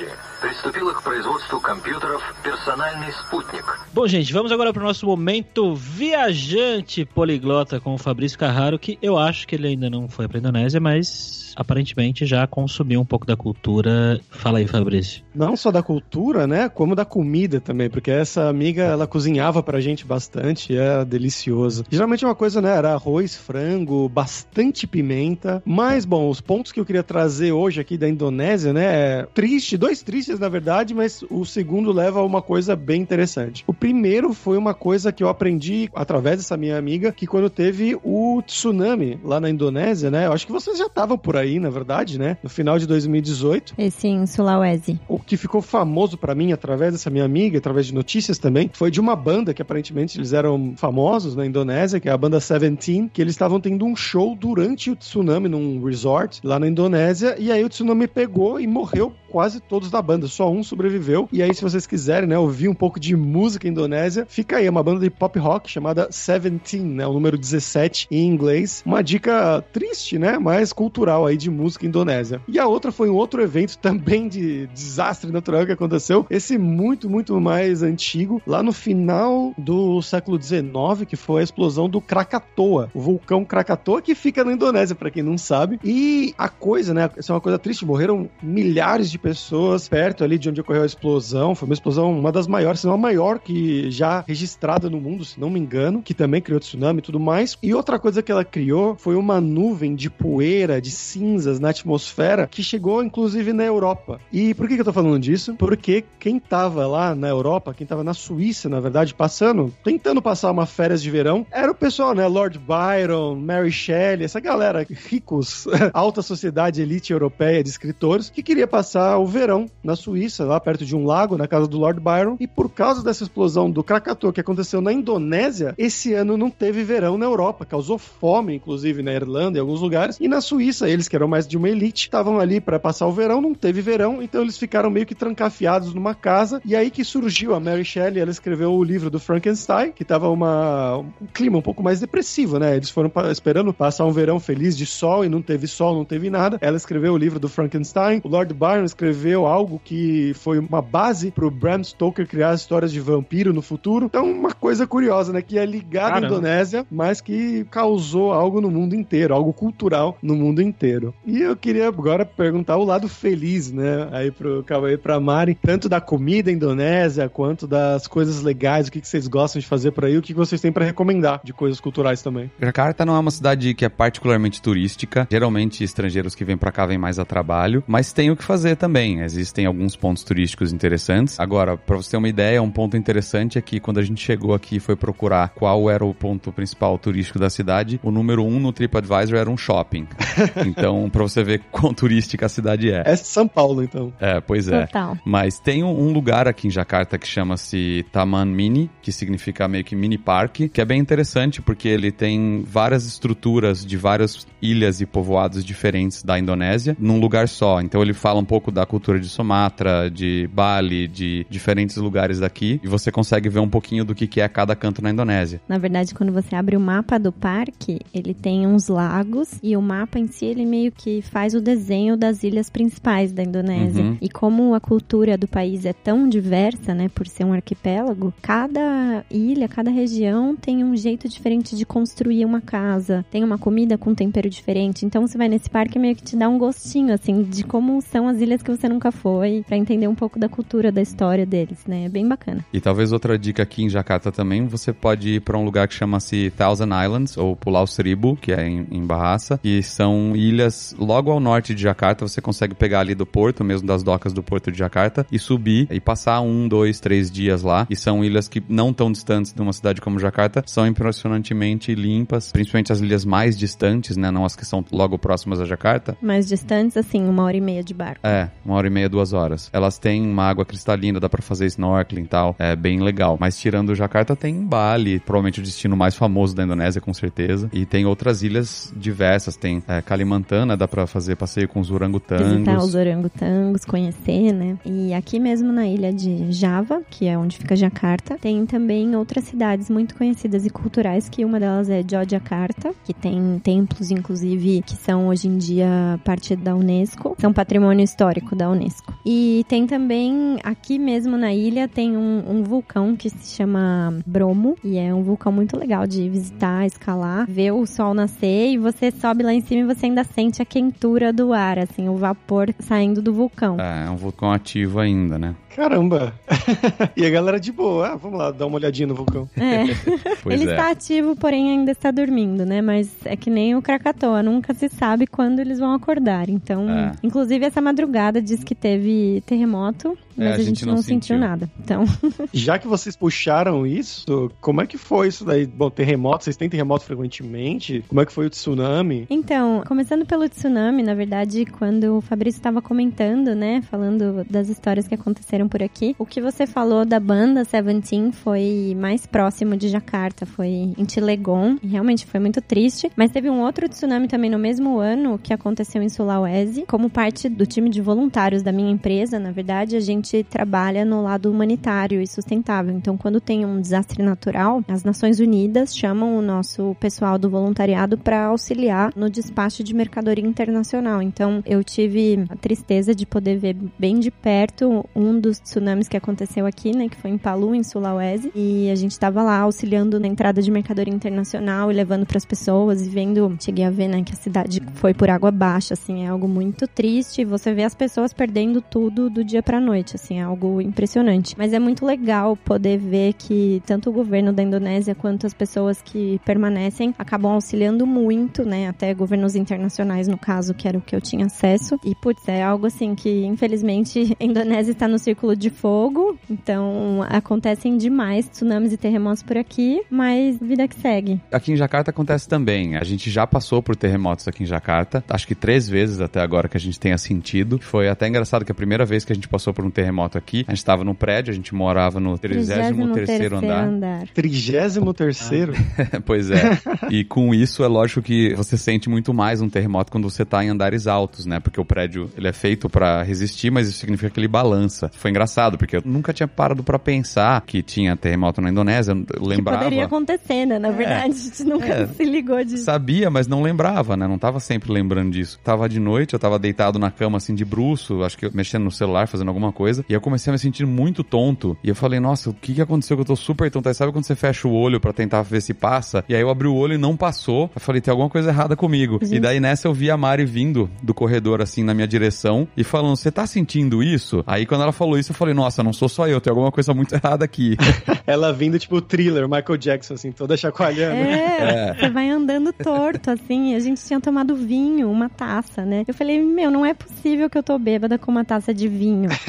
Speaker 2: (laughs)
Speaker 5: Американская фирма Transceptor Technology приступила к производству компьютеров «Персональный спутник».
Speaker 1: Bom, gente, vamos agora para o nosso momento viajante poliglota com o Fabrício Carraro, que eu acho que ele ainda não foi para a Indonésia, mas aparentemente já consumiu um pouco da cultura. Fala aí, Fabrício.
Speaker 2: Não só da cultura, né, como da comida também, porque essa amiga, ela cozinhava pra gente bastante, e era delicioso. Geralmente é uma coisa, né, era arroz, frango, bastante pimenta, mas, bom, os pontos que eu queria trazer hoje aqui da Indonésia, né, é triste, dois tristes na verdade, mas o segundo leva a uma coisa bem interessante. O primeiro foi uma coisa que eu aprendi através dessa minha amiga, que quando teve o tsunami lá na Indonésia, né, eu acho que vocês já estavam por aí, na verdade, né, no final de 2018,
Speaker 4: Esse em Sulawesi.
Speaker 2: o que ficou famoso pra mim através dessa minha amiga, através de notícias também, foi de uma banda que aparentemente eles eram famosos na Indonésia, que é a banda Seventeen, que eles estavam tendo um show durante o tsunami num resort lá na Indonésia, e aí o tsunami pegou e morreu quase todos da banda, só um sobreviveu. E aí se vocês quiserem, né, ouvir um pouco de música indonésia, fica aí, é uma banda de pop rock chamada Seventeen, né, o número 17 em inglês. Uma dica triste, né, mas cultural aí de música indonésia. E a outra foi um outro evento (laughs) também de desastre natural que aconteceu, esse muito, muito mais antigo, lá no final do século 19, que foi a explosão do Krakatoa, o vulcão Krakatoa que fica na Indonésia, pra quem não sabe. E a coisa, né, essa é uma coisa triste, morreram milhares de pessoas perto ali de onde ocorreu a explosão. Foi uma explosão, uma das maiores, se não a maior que já registrada no mundo, se não me engano, que também criou tsunami e tudo mais. E outra coisa que ela criou foi uma nuvem de poeira, de cinzas na atmosfera que chegou inclusive na Europa. E por que, que eu tô falando disso? Porque quem tava lá na Europa, quem tava na Suíça, na verdade, passando, tentando passar uma férias de verão, era o pessoal, né? Lord Byron, Mary Shelley, essa galera ricos, (laughs) alta sociedade elite europeia de escritores, que queria passar o verão na Suíça, lá perto de um lago, na casa do Lord Byron. E por causa dessa explosão do Krakatoa que aconteceu na Indonésia, esse ano não teve verão na Europa, causou fome, inclusive na Irlanda e alguns lugares. E na Suíça, eles que eram mais de uma elite, estavam ali para passar o verão, não teve verão, então eles ficaram meio que trancafiados numa casa. E aí que surgiu a Mary Shelley, ela escreveu o livro do Frankenstein, que tava uma, um clima um pouco mais depressivo, né? Eles foram esperando passar um verão feliz de sol e não teve sol, não teve nada. Ela escreveu o livro do Frankenstein. O Lord Byron escreveu algo que foi uma base pro Bram Stoker criar histórias de vampiro no futuro. Então, uma coisa curiosa, né? Que é ligada à. Indonésia, mas que causou algo no mundo inteiro, algo cultural no mundo inteiro. E eu queria agora perguntar o lado feliz, né? Aí pro Cauê e pra Mari, tanto da comida indonésia quanto das coisas legais, o que, que vocês gostam de fazer por aí, o que que vocês têm pra recomendar de coisas culturais também.
Speaker 3: Jakarta não é uma cidade que é particularmente turística. Geralmente estrangeiros que vêm pra cá vêm mais a trabalho, mas tem o que fazer também. Existem alguns pontos turísticos interessantes. Agora, para você ter uma ideia, um ponto interessante é que quando a gente chegou aqui e foi procurar qual era o ponto principal turístico da cidade, o número um no TripAdvisor era um shopping. (laughs) então, para você ver quão turística a cidade é.
Speaker 2: É São Paulo, então.
Speaker 3: É, pois é.
Speaker 4: Total.
Speaker 3: Mas tem um, lugar aqui em Jakarta que chama-se Taman Mini, que significa meio que mini parque, que é bem interessante porque ele tem várias estruturas de várias ilhas e povoados diferentes da Indonésia num lugar só. Então ele fala um pouco da cultura de Sumatra, de Bali, de diferentes lugares daqui e você consegue ver um pouquinho do que que é cada canto na Indonésia.
Speaker 4: Na verdade, quando você abre o mapa do parque, ele tem uns lagos e o mapa em si, ele meio que faz o desenho das ilhas principais da Indonésia.
Speaker 3: Uhum.
Speaker 4: E como a cultura do país é tão diversa, né, por ser um arquipélago, cada ilha, cada região tem um jeito diferente de construir uma casa, tem uma comida com tempero diferente. Então você vai nesse parque meio que te dá um gostinho assim de como são as ilhas que você nunca foi, Pra entender um pouco da cultura, da história deles, né? É bem bacana.
Speaker 3: E talvez outra dica aqui em Jakarta também, você pode ir para um lugar que chama-se Thousand Islands, ou Pulau Seribu, que é em, em Bahasa, e são ilhas logo ao norte de Jakarta, você consegue pegar ali do porto, mesmo das docas do porto de Jakarta, e subir e passar um, dois, três dias lá, e são ilhas que não tão distantes de uma cidade como Jakarta, são impressionantemente limpas, principalmente as ilhas mais distantes, né, não as que são logo próximas a Jakarta,
Speaker 4: Mais distantes, assim, uma hora e meia de barco.
Speaker 3: é, uma hora e meia, duas horas. Elas têm uma água cristalina, dá pra fazer snorkeling e tal. É bem legal. Mas tirando Jakarta, tem Bali, provavelmente o destino mais famoso da Indonésia, com certeza. E tem outras ilhas diversas. Tem é, Kalimantan, dá pra fazer passeio com os
Speaker 4: Visitar
Speaker 3: orangotangos.
Speaker 4: os orangotangos, conhecer, né? E aqui mesmo na ilha de Java, que é onde fica Jakarta, tem também outras cidades muito conhecidas e culturais, que uma delas é Yogyakarta, que tem templos, inclusive, que são hoje em dia parte da Unesco, são patrimônio histórico da Unesco. E tem também, aqui mesmo na ilha, tem um, um vulcão que se chama Bromo, e é um vulcão muito legal de visitar, escalar, ver o sol nascer, e você sobe lá em cima e você ainda sente a quentura do ar, assim, o vapor saindo do vulcão.
Speaker 3: É, é um vulcão ativo ainda, né?
Speaker 2: Caramba! (laughs) e a galera de boa, ah, vamos lá dar uma olhadinha no vulcão.
Speaker 4: É. (laughs)
Speaker 3: Pois
Speaker 4: ele
Speaker 3: é.
Speaker 4: está ativo, porém ainda está dormindo, né? Mas é que nem o Krakatoa, nunca se sabe quando eles vão acordar. Então,
Speaker 3: É.
Speaker 4: inclusive essa madrugada diz que teve terremoto,
Speaker 3: É,
Speaker 4: mas a, gente não, sentiu. nada. Então, (laughs)
Speaker 2: Já que vocês puxaram isso, como é que foi isso daí? Bom, terremoto, vocês têm terremoto frequentemente? Como é que foi o tsunami?
Speaker 4: então, começando pelo tsunami, na verdade, quando o Fabrício estava comentando, né, falando das histórias que aconteceram por aqui, o que você falou da banda Seventeen foi mais próximo de Jakarta, foi em Chilegon, e realmente foi muito triste. Mas teve um outro tsunami também no mesmo ano que aconteceu em Sulawesi, como parte do time de voluntários da minha empresa. Na verdade, a gente trabalha no lado humanitário e sustentável. Então, quando tem um desastre natural, as Nações Unidas chamam o nosso pessoal do voluntariado para auxiliar no despacho de mercadoria internacional. Então, eu tive a tristeza de poder ver bem de perto um dos tsunamis que aconteceu aqui, né, que foi em Palu, em Sulawesi, e a gente estava lá auxiliando na entrada de mercadoria internacional e levando para as pessoas e vendo, cheguei a ver, né, que a cidade foi por água abaixo, assim, é algo muito triste. Você vê as pessoas perdendo tudo do dia para noite, assim, é algo impressionante. Mas é muito legal poder ver que tanto o governo da Indonésia quanto as pessoas que permanecem acabam auxiliando muito, né, até governos internacionais no caso, que era o que eu tinha acesso. E putz, é algo assim que infelizmente (laughs) a Indonésia está no círculo de fogo, então acontecem demais tsunamis e terremotos por aqui, mas vida que segue.
Speaker 3: Aqui em Jakarta acontece também. A gente já passou por terremotos aqui em Jakarta. Acho que três vezes até agora que a gente tenha sentido. Foi até engraçado que a primeira vez que a gente passou por um terremoto aqui, a gente estava no prédio, a gente morava no 33 andar.
Speaker 2: 33 terceiro? (laughs)
Speaker 3: pois é. E com isso é lógico que você sente muito mais um terremoto quando você tá em andares altos, né? Porque o prédio ele é feito pra resistir, mas isso significa que ele balança. Foi engraçado, porque eu nunca tinha parado pra pensar que tinha terremoto na Indonésia. Eu
Speaker 4: Que
Speaker 3: lembrava.
Speaker 4: poderia acontecer, né? Na verdade, a gente nunca
Speaker 3: É.
Speaker 4: se ligou disso.
Speaker 3: Sabia, mas não lembrava, né? Não tava sempre lembrando disso. Tava de noite, eu tava deitado na cama, assim, de bruço, acho que mexendo no celular, fazendo alguma coisa. E eu comecei a me sentir muito tonto. E eu falei, nossa, o que que aconteceu que eu tô super tonto? Aí sabe quando você fecha o olho pra tentar ver se passa? E aí eu abri o olho e não passou. Eu falei, tem alguma coisa errada comigo. E
Speaker 4: Gente.
Speaker 3: daí nessa eu vi a Mari vindo do corredor, assim, na minha direção e falando, você tá sentindo isso? Aí quando ela falou isso, eu falei, nossa, não sou só eu, tem alguma coisa muito (laughs) errada aqui. (laughs)
Speaker 2: Ela vindo tipo thriller, Michael Jackson, assim, toda chacoalhando.
Speaker 4: É, (laughs) você vai andando torto, assim. A gente tinha tomado vinho, uma taça, né? Eu falei, meu, não é possível que eu tô bêbada com uma taça taça de vinho. (laughs)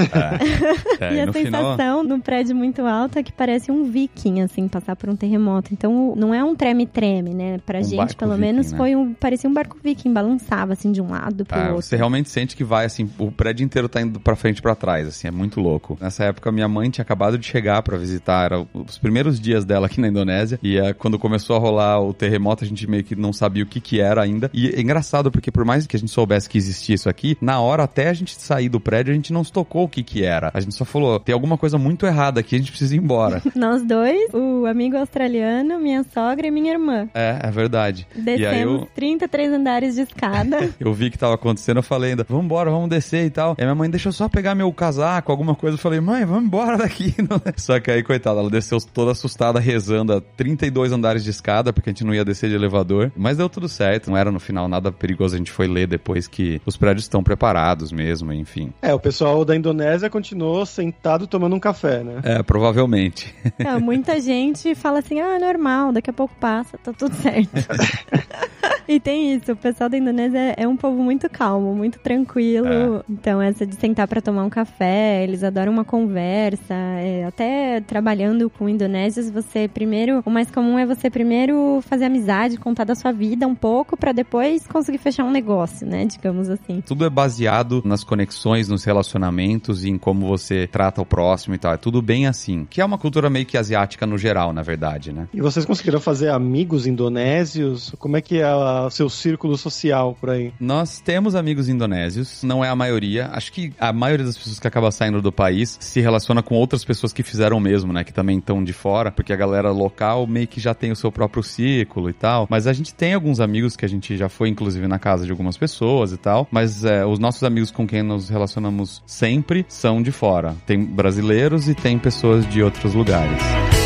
Speaker 3: É,
Speaker 4: e a
Speaker 3: no final,
Speaker 4: sensação no prédio muito alto é que parece um viking, assim, passar por um terremoto. Então, não é um treme-treme, né? Pra
Speaker 3: Um
Speaker 4: gente, pelo
Speaker 3: viking,
Speaker 4: menos,
Speaker 3: né?
Speaker 4: foi um... Parecia um barco viking, balançava, assim, de um lado pro
Speaker 3: É,
Speaker 4: outro.
Speaker 3: você realmente sente que vai assim, o prédio inteiro tá indo pra frente e pra trás, assim, é muito louco. Nessa época minha mãe tinha acabado de chegar pra visitar, era os primeiros dias dela aqui na Indonésia, e é, quando começou a rolar o terremoto, a gente meio que não sabia o que que era ainda. E é engraçado porque por mais que a gente soubesse que existia isso aqui, na hora até a gente sair do prédio, a gente não se tocou o que que era. A gente só falou, tem alguma coisa muito errada aqui, a gente precisa ir embora. (laughs)
Speaker 4: Nós dois, o amigo australiano, minha sogra e minha irmã.
Speaker 3: é, é verdade. E aí
Speaker 4: Descemos
Speaker 3: eu,
Speaker 4: 33 andares de escada. (laughs)
Speaker 3: Eu vi que tava acontecendo, eu falei ainda, vamos embora, vamos descer e tal. E a minha mãe, deixa eu só pegar meu casaco, alguma coisa. Eu falei, mãe, vamos embora daqui. (laughs) Só que aí, coitada, ela desceu toda assustada, rezando a 32 andares de escada, porque a gente não ia descer de elevador. Mas deu tudo certo, não era no final nada perigoso. A gente foi ler depois que os prédios estão preparados mesmo, enfim.
Speaker 2: É, o pessoal da Indonésia continuou sentado tomando um café, né?
Speaker 3: É, provavelmente.
Speaker 4: Não, muita (laughs) gente fala assim, ah, normal, daqui a pouco passa, tá tudo certo. (laughs) e tem isso, o pessoal da Indonésia é um povo muito calmo, muito tranquilo. Então, essa de sentar pra tomar um café, eles adoram uma conversa. é, até trabalhando com indonésios, você primeiro, o mais comum é você primeiro fazer amizade, contar da sua vida um pouco, pra depois conseguir fechar um negócio, né, digamos assim.
Speaker 3: Tudo é baseado nas conexões, nos relacionamentos e em como você trata o próximo e tal. É tudo bem assim. Que é uma cultura meio que asiática no geral, na verdade, né?
Speaker 2: E vocês conseguiram fazer amigos indonésios? Como é que é a- seu círculo social por aí?
Speaker 3: Nós temos amigos indonésios, não é a maioria. Acho que a maioria das pessoas que acaba saindo do país se relaciona com outras pessoas que fizeram o mesmo, né? Que também estão de fora, porque a galera local meio que já tem o seu próprio círculo e tal. Mas a gente tem alguns amigos que a gente já foi, inclusive, na casa de algumas pessoas e tal. Mas é, os nossos amigos com quem nos relacionamos sempre são de fora. Tem brasileiros e tem pessoas de outros lugares.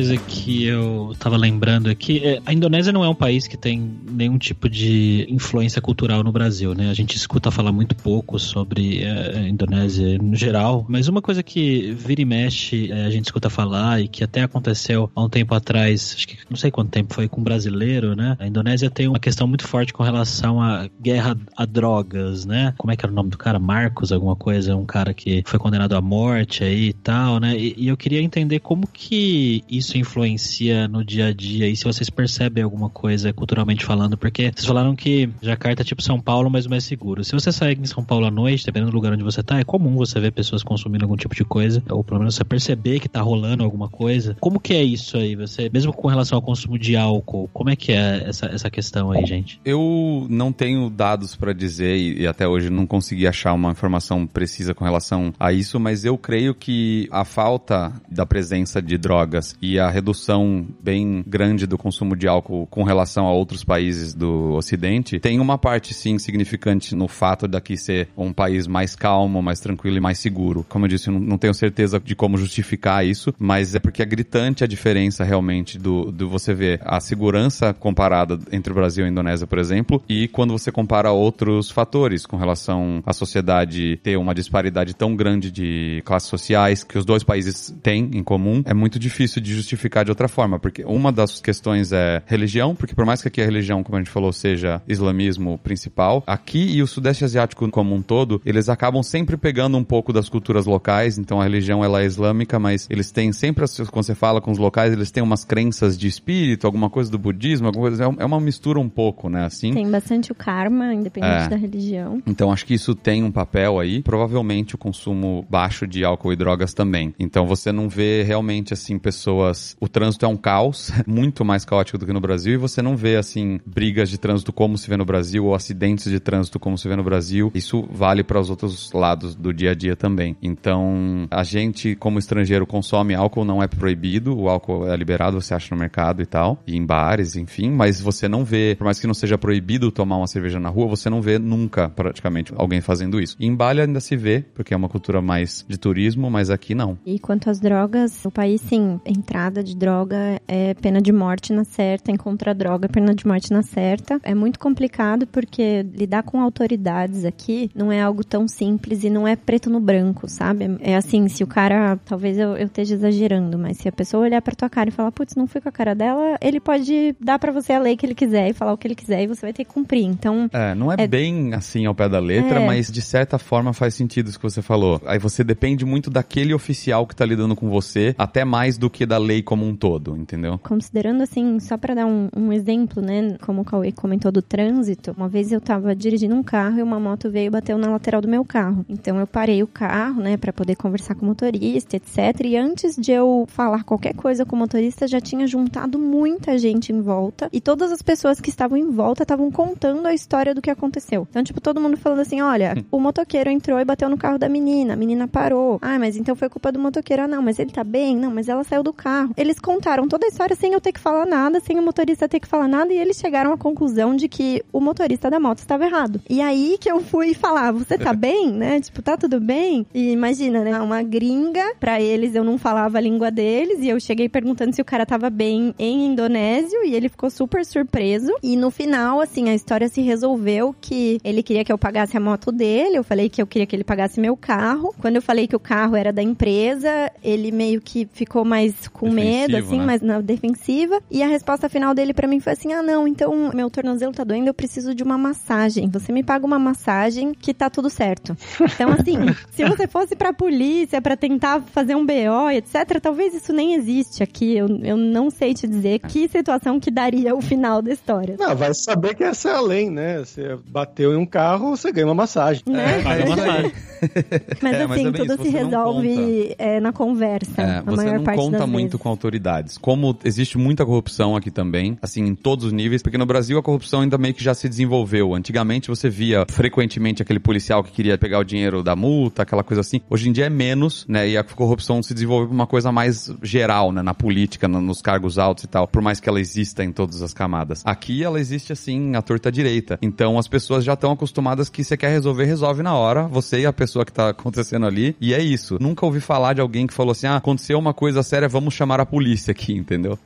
Speaker 1: Coisa que eu tava lembrando aqui, é, a Indonésia não é um país que tem nenhum tipo de influência cultural no Brasil, né? A gente escuta falar muito pouco sobre é, a Indonésia no geral, mas uma coisa que vira e mexe, é, a gente escuta falar e que até aconteceu há um tempo atrás, acho que não sei quanto tempo foi com um brasileiro, né? A Indonésia tem uma questão muito forte com relação à guerra a drogas, né? Como é que era o nome do cara? Marcos, alguma coisa, um cara que foi condenado à morte aí e tal, né? E, e eu queria entender como que isso influencia no dia a dia e se vocês percebem alguma coisa culturalmente falando, porque vocês falaram que Jacarta é tipo São Paulo, mas mais seguro. Se você sair em São Paulo à noite, dependendo do lugar onde você tá, é comum você ver pessoas consumindo algum tipo de coisa, ou pelo menos você perceber que tá rolando alguma coisa. Como que é isso aí? Você, mesmo com relação ao consumo de álcool, como é que é essa, essa questão aí, gente?
Speaker 3: Eu não tenho dados pra dizer e, e até hoje não consegui achar uma informação precisa com relação a isso, mas eu creio que a falta da presença de drogas e a redução bem grande do consumo de álcool com relação a outros países do Ocidente tem uma parte sim significante no fato daqui ser um país mais calmo, mais tranquilo e mais seguro. Como eu disse, eu não tenho certeza de como justificar isso, mas é porque é gritante a diferença realmente do, do você ver a segurança comparada entre o Brasil e a Indonésia, por exemplo, e quando você compara outros fatores com relação à sociedade ter uma disparidade tão grande de classes sociais que os dois países têm em comum, é muito difícil de justificar de outra forma, porque uma das questões é religião, porque por mais que aqui a religião, como a gente falou, seja islamismo principal, aqui e o Sudeste Asiático como um todo, eles acabam sempre pegando um pouco das culturas locais, então a religião ela é islâmica, mas eles têm sempre, quando você fala com os locais, eles têm umas crenças de espírito, alguma coisa do budismo, alguma coisa, é é uma mistura um pouco, né, assim.
Speaker 4: Tem bastante o karma, independente
Speaker 3: É.
Speaker 4: da religião.
Speaker 3: Então acho que isso tem um papel aí. Provavelmente o consumo baixo de álcool e drogas também. Então você não vê realmente assim pessoas. O trânsito é um caos, (laughs) muito mais caótico do que no Brasil, e você não vê assim brigas de trânsito como se vê no Brasil ou acidentes de trânsito como se vê no Brasil. Isso vale para os outros lados do dia a dia também. Então a gente como estrangeiro consome álcool, não é proibido. O álcool é liberado, você acha no mercado e tal, e em bares, enfim. Mas você não vê, por mais que não seja proibido tomar uma cerveja na rua, você não vê nunca praticamente alguém fazendo isso. Em Bali ainda se vê, porque é uma cultura mais de turismo, mas aqui não.
Speaker 4: E quanto às drogas, o país, sim, entrada de droga é pena de morte na certa, encontrar droga pena de morte na certa. É muito complicado porque lidar com autoridades aqui não é algo tão simples e não é preto no branco, sabe? É assim, se o cara, talvez eu, eu esteja exagerando, mas se a pessoa olhar pra tua cara e falar, putz, não fui com a cara dela, ele pode dar pra você a lei que ele quiser e falar o que ele quiser e você vai ter que cumprir. Então,
Speaker 3: É, não é,
Speaker 4: É-
Speaker 3: bem assim ao pé da letra,
Speaker 4: É.
Speaker 3: mas de certa forma faz sentido isso que você falou. Aí você depende muito daquele oficial que tá lidando com você, até mais do que da lei como um todo, entendeu?
Speaker 4: Considerando assim, só pra dar um, um exemplo, né, como o Cauê comentou do trânsito, uma vez eu tava dirigindo um carro e uma moto veio e bateu na lateral do meu carro. Então eu parei o carro, né, pra poder conversar com o motorista, etc. E antes de eu falar qualquer coisa com o motorista, já tinha juntado muita gente em volta e todas as pessoas que estavam em volta estavam contando a história do que aconteceu. Então, tipo, todo mundo falando assim: olha, (laughs) o motoqueiro entrou e bateu no carro da menina, a menina parou. Ah, mas então foi culpa do motoqueiro. Ah, não, mas ele tá bem? Não, mas ela saiu do carro. Eles contaram toda a história sem eu ter que falar nada, sem o motorista ter que falar nada, e eles chegaram à conclusão de que o motorista da moto estava errado. E aí que eu fui falar: você tá (laughs) bem, né? Tipo, tá tudo bem? E imagina, né? Uma gringa, pra eles eu não falava a língua deles, e eu cheguei perguntando se o cara tava bem em indonésio, e ele ficou super surpreso. E no final, assim, a história se resolveu que ele queria que eu pagasse a moto dele, eu falei que eu queria que ele pagasse meu carro. Quando eu falei que o carro era da empresa, ele meio que ficou mais com medo,
Speaker 3: Defensivo,
Speaker 4: assim,
Speaker 3: né?
Speaker 4: mais na defensiva. E a resposta final dele pra mim foi assim: ah, não, então meu tornozelo tá doendo, eu preciso de uma massagem. Você me paga uma massagem que tá tudo certo. Então, assim, (laughs) se você fosse pra polícia pra tentar fazer um BO, etc., talvez isso nem existe aqui. Eu, eu não sei te dizer que situação que daria o final da história.
Speaker 2: Não, vai saber que essa é a lei, né? Você bateu em um carro, você ganha uma massagem.
Speaker 4: Né?
Speaker 1: Paga
Speaker 3: isso
Speaker 1: massagem. (laughs)
Speaker 4: Mas
Speaker 3: É, mas
Speaker 4: assim,
Speaker 3: é
Speaker 4: tudo
Speaker 3: isso,
Speaker 4: se resolve é, na conversa.
Speaker 3: É,
Speaker 4: a
Speaker 3: você
Speaker 4: maior
Speaker 3: não
Speaker 4: parte
Speaker 3: conta muito
Speaker 4: vezes.
Speaker 3: com autoridades. Como existe muita corrupção aqui também, assim, em todos os níveis, porque no Brasil a corrupção ainda meio que já se desenvolveu. Antigamente você via frequentemente aquele policial que queria pegar o dinheiro da multa, aquela coisa assim. Hoje em dia é menos, né? E a corrupção se desenvolveu pra uma coisa mais geral, né? Na política, no- nos cargos altos e tal. Por mais que ela exista em todas as camadas. Aqui ela existe assim, à torta direita. Então as pessoas já estão acostumadas que você quer resolver, resolve na hora. Você e a pessoa que tá acontecendo ali. E é isso. Nunca ouvi falar de alguém que falou assim: ah, aconteceu uma coisa séria, vamos chamar a polícia aqui, entendeu?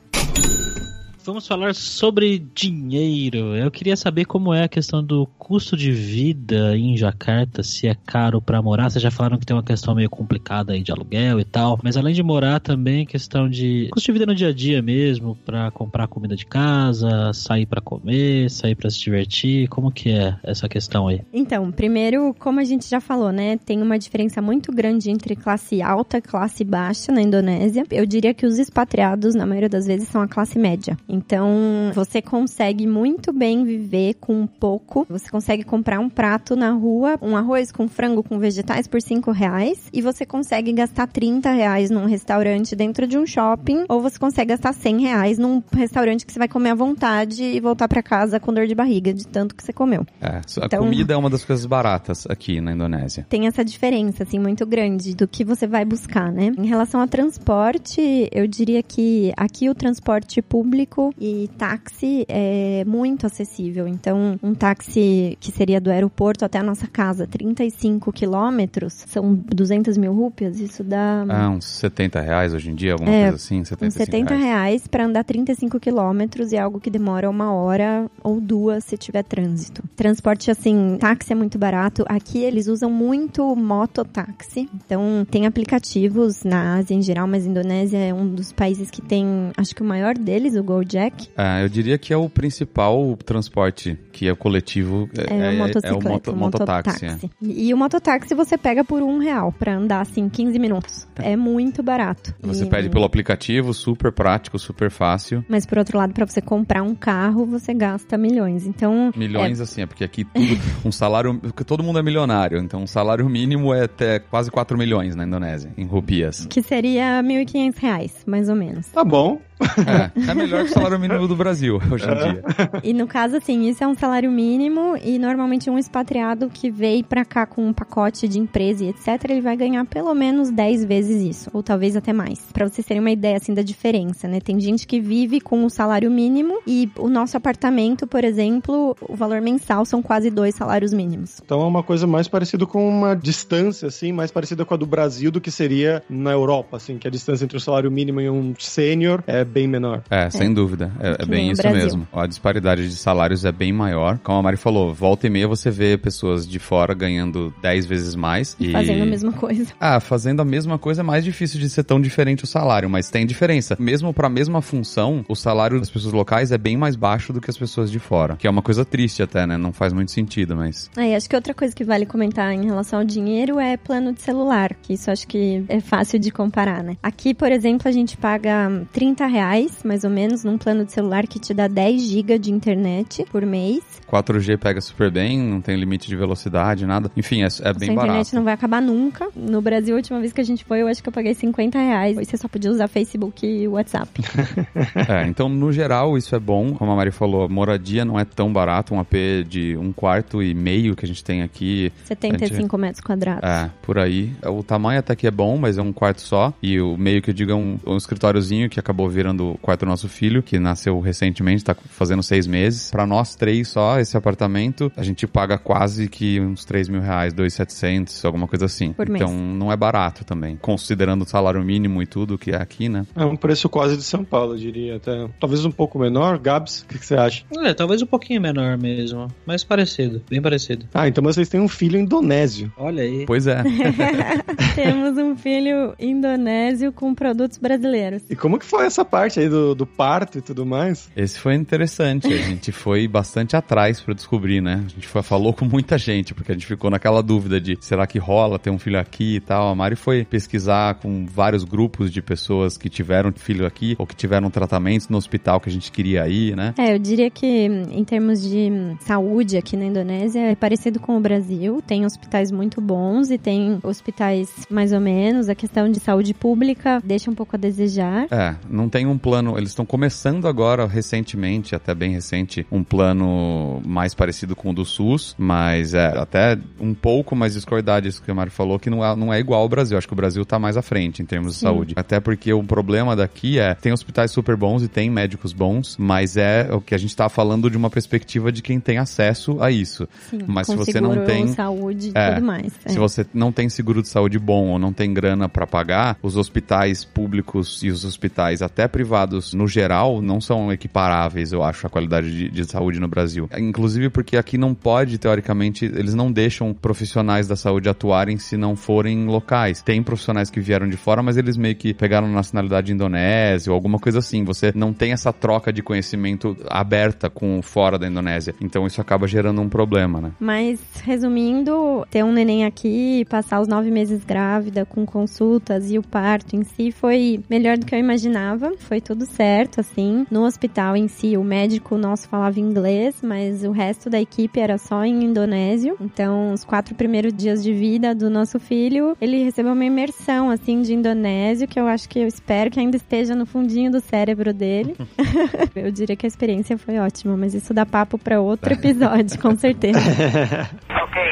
Speaker 1: Vamos falar sobre dinheiro. Eu queria saber como é a questão do custo de vida em Jacarta, se é caro pra morar. Vocês já falaram que tem uma questão meio complicada aí de aluguel e tal, mas além de morar também questão de custo de vida no dia a dia mesmo, pra comprar comida de casa, sair pra comer, sair pra se divertir. Como que é essa questão aí?
Speaker 4: Então, primeiro, como a gente já falou, né, tem uma diferença muito grande entre classe alta e classe baixa na Indonésia. Eu diria que os expatriados, na maioria das vezes, são a classe média. Então, você consegue muito bem viver com pouco. Você consegue comprar um prato na rua, um arroz com frango com vegetais por 5 reais. E você consegue gastar 30 reais num restaurante dentro de um shopping. Ou você consegue gastar 100 reais num restaurante que você vai comer à vontade e voltar pra casa com dor de barriga de tanto que você comeu.
Speaker 3: É, a
Speaker 4: Então-
Speaker 3: comida é uma das coisas baratas aqui na Indonésia.
Speaker 4: tem essa diferença, assim, muito grande do que você vai buscar, né? Em relação a transporte, eu diria que aqui o transporte público e táxi é muito acessível. Então, um táxi que seria do aeroporto até a nossa casa, 35 quilômetros, são 200 mil rúpias, isso dá...
Speaker 3: Ah, uns 70 reais hoje em dia, alguma
Speaker 4: É,
Speaker 3: coisa assim, 75
Speaker 4: Uns 70
Speaker 3: reais.
Speaker 4: reais para andar 35 quilômetros e é algo que demora uma hora ou duas se tiver trânsito. Transporte, assim, táxi é muito barato. Aqui eles usam muito mototáxi. Então, tem aplicativos na Ásia em geral, mas a Indonésia é um dos países que tem, acho que o maior deles, o Gojek.
Speaker 3: Ah, eu diria que é o principal transporte, que é o coletivo, é,
Speaker 4: É,
Speaker 3: é-
Speaker 4: o
Speaker 3: é
Speaker 4: motocicleta,
Speaker 3: o moto-
Speaker 4: o
Speaker 3: mototáxi. é.
Speaker 4: mototáxi. E o mototáxi você pega por um real pra andar, assim, 15 minutos. É muito barato.
Speaker 3: Você
Speaker 4: E-
Speaker 3: pede pelo aplicativo, super prático, super fácil.
Speaker 4: Mas por outro lado, pra você comprar um carro, você gasta milhões. Então,
Speaker 3: Milhões, assim, é porque aqui tudo, (laughs) um salário, porque todo mundo é milionário, então um salário mínimo é até quase 4 milhões na Indonésia, em rupias.
Speaker 4: que seria 1.500 reais, mais ou menos.
Speaker 2: Tá bom.
Speaker 3: É, é melhor que o salário mínimo do Brasil hoje em dia.
Speaker 4: E no caso, assim, isso é um salário mínimo e normalmente um expatriado que veio pra cá com um pacote de empresa e etc, ele vai ganhar pelo menos 10 vezes isso, ou talvez até mais. Pra vocês terem uma ideia, assim, da diferença, né? Tem gente que vive com o salário mínimo e o nosso apartamento, por exemplo, o valor mensal são quase dois salários mínimos.
Speaker 2: Então é uma coisa mais parecida com uma distância, assim, mais parecida com a do Brasil do que seria na Europa, assim, que a distância entre o salário mínimo e um sênior é bem menor.
Speaker 3: É, sem dúvida. É, é bem isso
Speaker 4: Brasil.
Speaker 3: mesmo. A disparidade de salários é bem maior. Como a Mari falou, volta e meia você vê pessoas de fora ganhando 10 vezes mais. E...
Speaker 4: Fazendo a mesma coisa.
Speaker 3: Ah, fazendo a mesma coisa é mais difícil de ser tão diferente o salário, mas tem diferença. Mesmo para a mesma função, o salário das pessoas locais é bem mais baixo do que as pessoas de fora. Que é uma coisa triste até, né? Não faz muito sentido, mas.
Speaker 4: É, e acho que outra coisa que vale comentar em relação ao dinheiro é plano de celular, que isso acho que é fácil de comparar, né? Aqui, por exemplo, a gente paga 30 reais, mais ou menos, num plano de celular que te dá 10 GB de internet por mês.
Speaker 3: 4G pega super bem, não tem limite de velocidade, nada. Enfim, é, é bem
Speaker 4: internet
Speaker 3: barato.
Speaker 4: não vai acabar nunca. No Brasil, a última vez que a gente foi, eu acho que eu paguei 50 reais. E você só podia usar Facebook e WhatsApp. (laughs)
Speaker 3: É, então, no geral, isso é bom. Como a Mari falou, moradia não é tão barato. Um AP de um quarto e meio que a gente tem aqui.
Speaker 4: 75 metros quadrados.
Speaker 3: É, por aí. O tamanho até que é bom, mas é um quarto só. E o meio que eu digo é um, um escritóriozinho que acabou virando o quarto do nosso filho, que nasceu recentemente, tá fazendo seis meses. Pra nós três só, esse apartamento, a gente paga quase que uns 3 mil reais, 2,700, alguma coisa assim.
Speaker 4: Por mês.
Speaker 3: então não é barato também. Considerando o salário mínimo e tudo que é aqui, né?
Speaker 2: É um preço quase de São Paulo, eu diria até. Talvez um pouco menor. Gabs, o que, que você acha?
Speaker 6: É, talvez um pouquinho menor mesmo. Mas parecido, bem parecido.
Speaker 2: Ah, então vocês têm um filho indonésio.
Speaker 6: Olha aí.
Speaker 3: Pois é. (laughs)
Speaker 4: Temos um filho indonésio com produtos brasileiros.
Speaker 2: E como que foi essa parte aí do, do parto e tudo mais?
Speaker 3: Esse foi interessante. A gente foi bastante atrás pra descobrir, né? A gente foi, falou com muita gente, porque a gente ficou naquela dúvida de será que rola ter um filho aqui e tal. A Mari foi pesquisar com vários grupos de pessoas que tiveram filho aqui ou que tiveram tratamentos no hospital que a gente queria ir, né?
Speaker 4: É, eu diria que em termos de saúde aqui na Indonésia é parecido com o Brasil. Tem hospitais muito bons e tem hospitais mais ou menos. A questão de saúde pública deixa um pouco a desejar.
Speaker 3: É, não tem um plano. Eles estão começando agora, recentemente, até bem recente, um plano mais parecido com o do SUS, mas é até um pouco mais discordade isso que a Mari falou, que não é, não é igual ao Brasil. Acho que o Brasil tá mais à frente em termos de
Speaker 4: Sim.
Speaker 3: saúde. Até porque o problema daqui é tem hospitais super bons e tem médicos bons, mas é o que a gente tá falando de uma perspectiva de quem tem acesso a isso.
Speaker 4: Sim,
Speaker 3: Mas se você não tem-
Speaker 4: saúde e
Speaker 3: É,
Speaker 4: tudo mais.
Speaker 3: Se
Speaker 4: É.
Speaker 3: você não tem seguro de saúde bom ou não tem grana pra pagar, os hospitais públicos e os hospitais até privados no geral não são equiparáveis, eu acho, a qualidade de, de saúde no Brasil. Inclusive porque aqui não pode, teoricamente, eles não deixam profissionais da saúde atuarem se não forem locais. Tem profissionais que vieram de fora, mas eles meio que pegaram nacionalidade indonésia ou alguma coisa assim. Você não tem essa troca de conhecimento aberta com o fora da Indonésia. Então isso acaba gerando um problema, né?
Speaker 4: Mas, resumindo, ter um neném aqui, passar os nove meses grávida, com consultas e o parto em si foi melhor do que eu imaginava. Foi tudo certo, assim. No hospital em si, o médico nosso falava inglês, mas o resto da equipe era só em indonésio. Então, os quatro primeiros dias de vida do nosso filho, ele recebeu uma imersão, assim, de indonésio, que eu acho que eu espero que ainda esteja no fundinho do cérebro dele. (laughs) (laughs) eu diria que a experiência foi ótima, mas isso dá papo para outro episódio, com certeza. (laughs)
Speaker 5: Okay,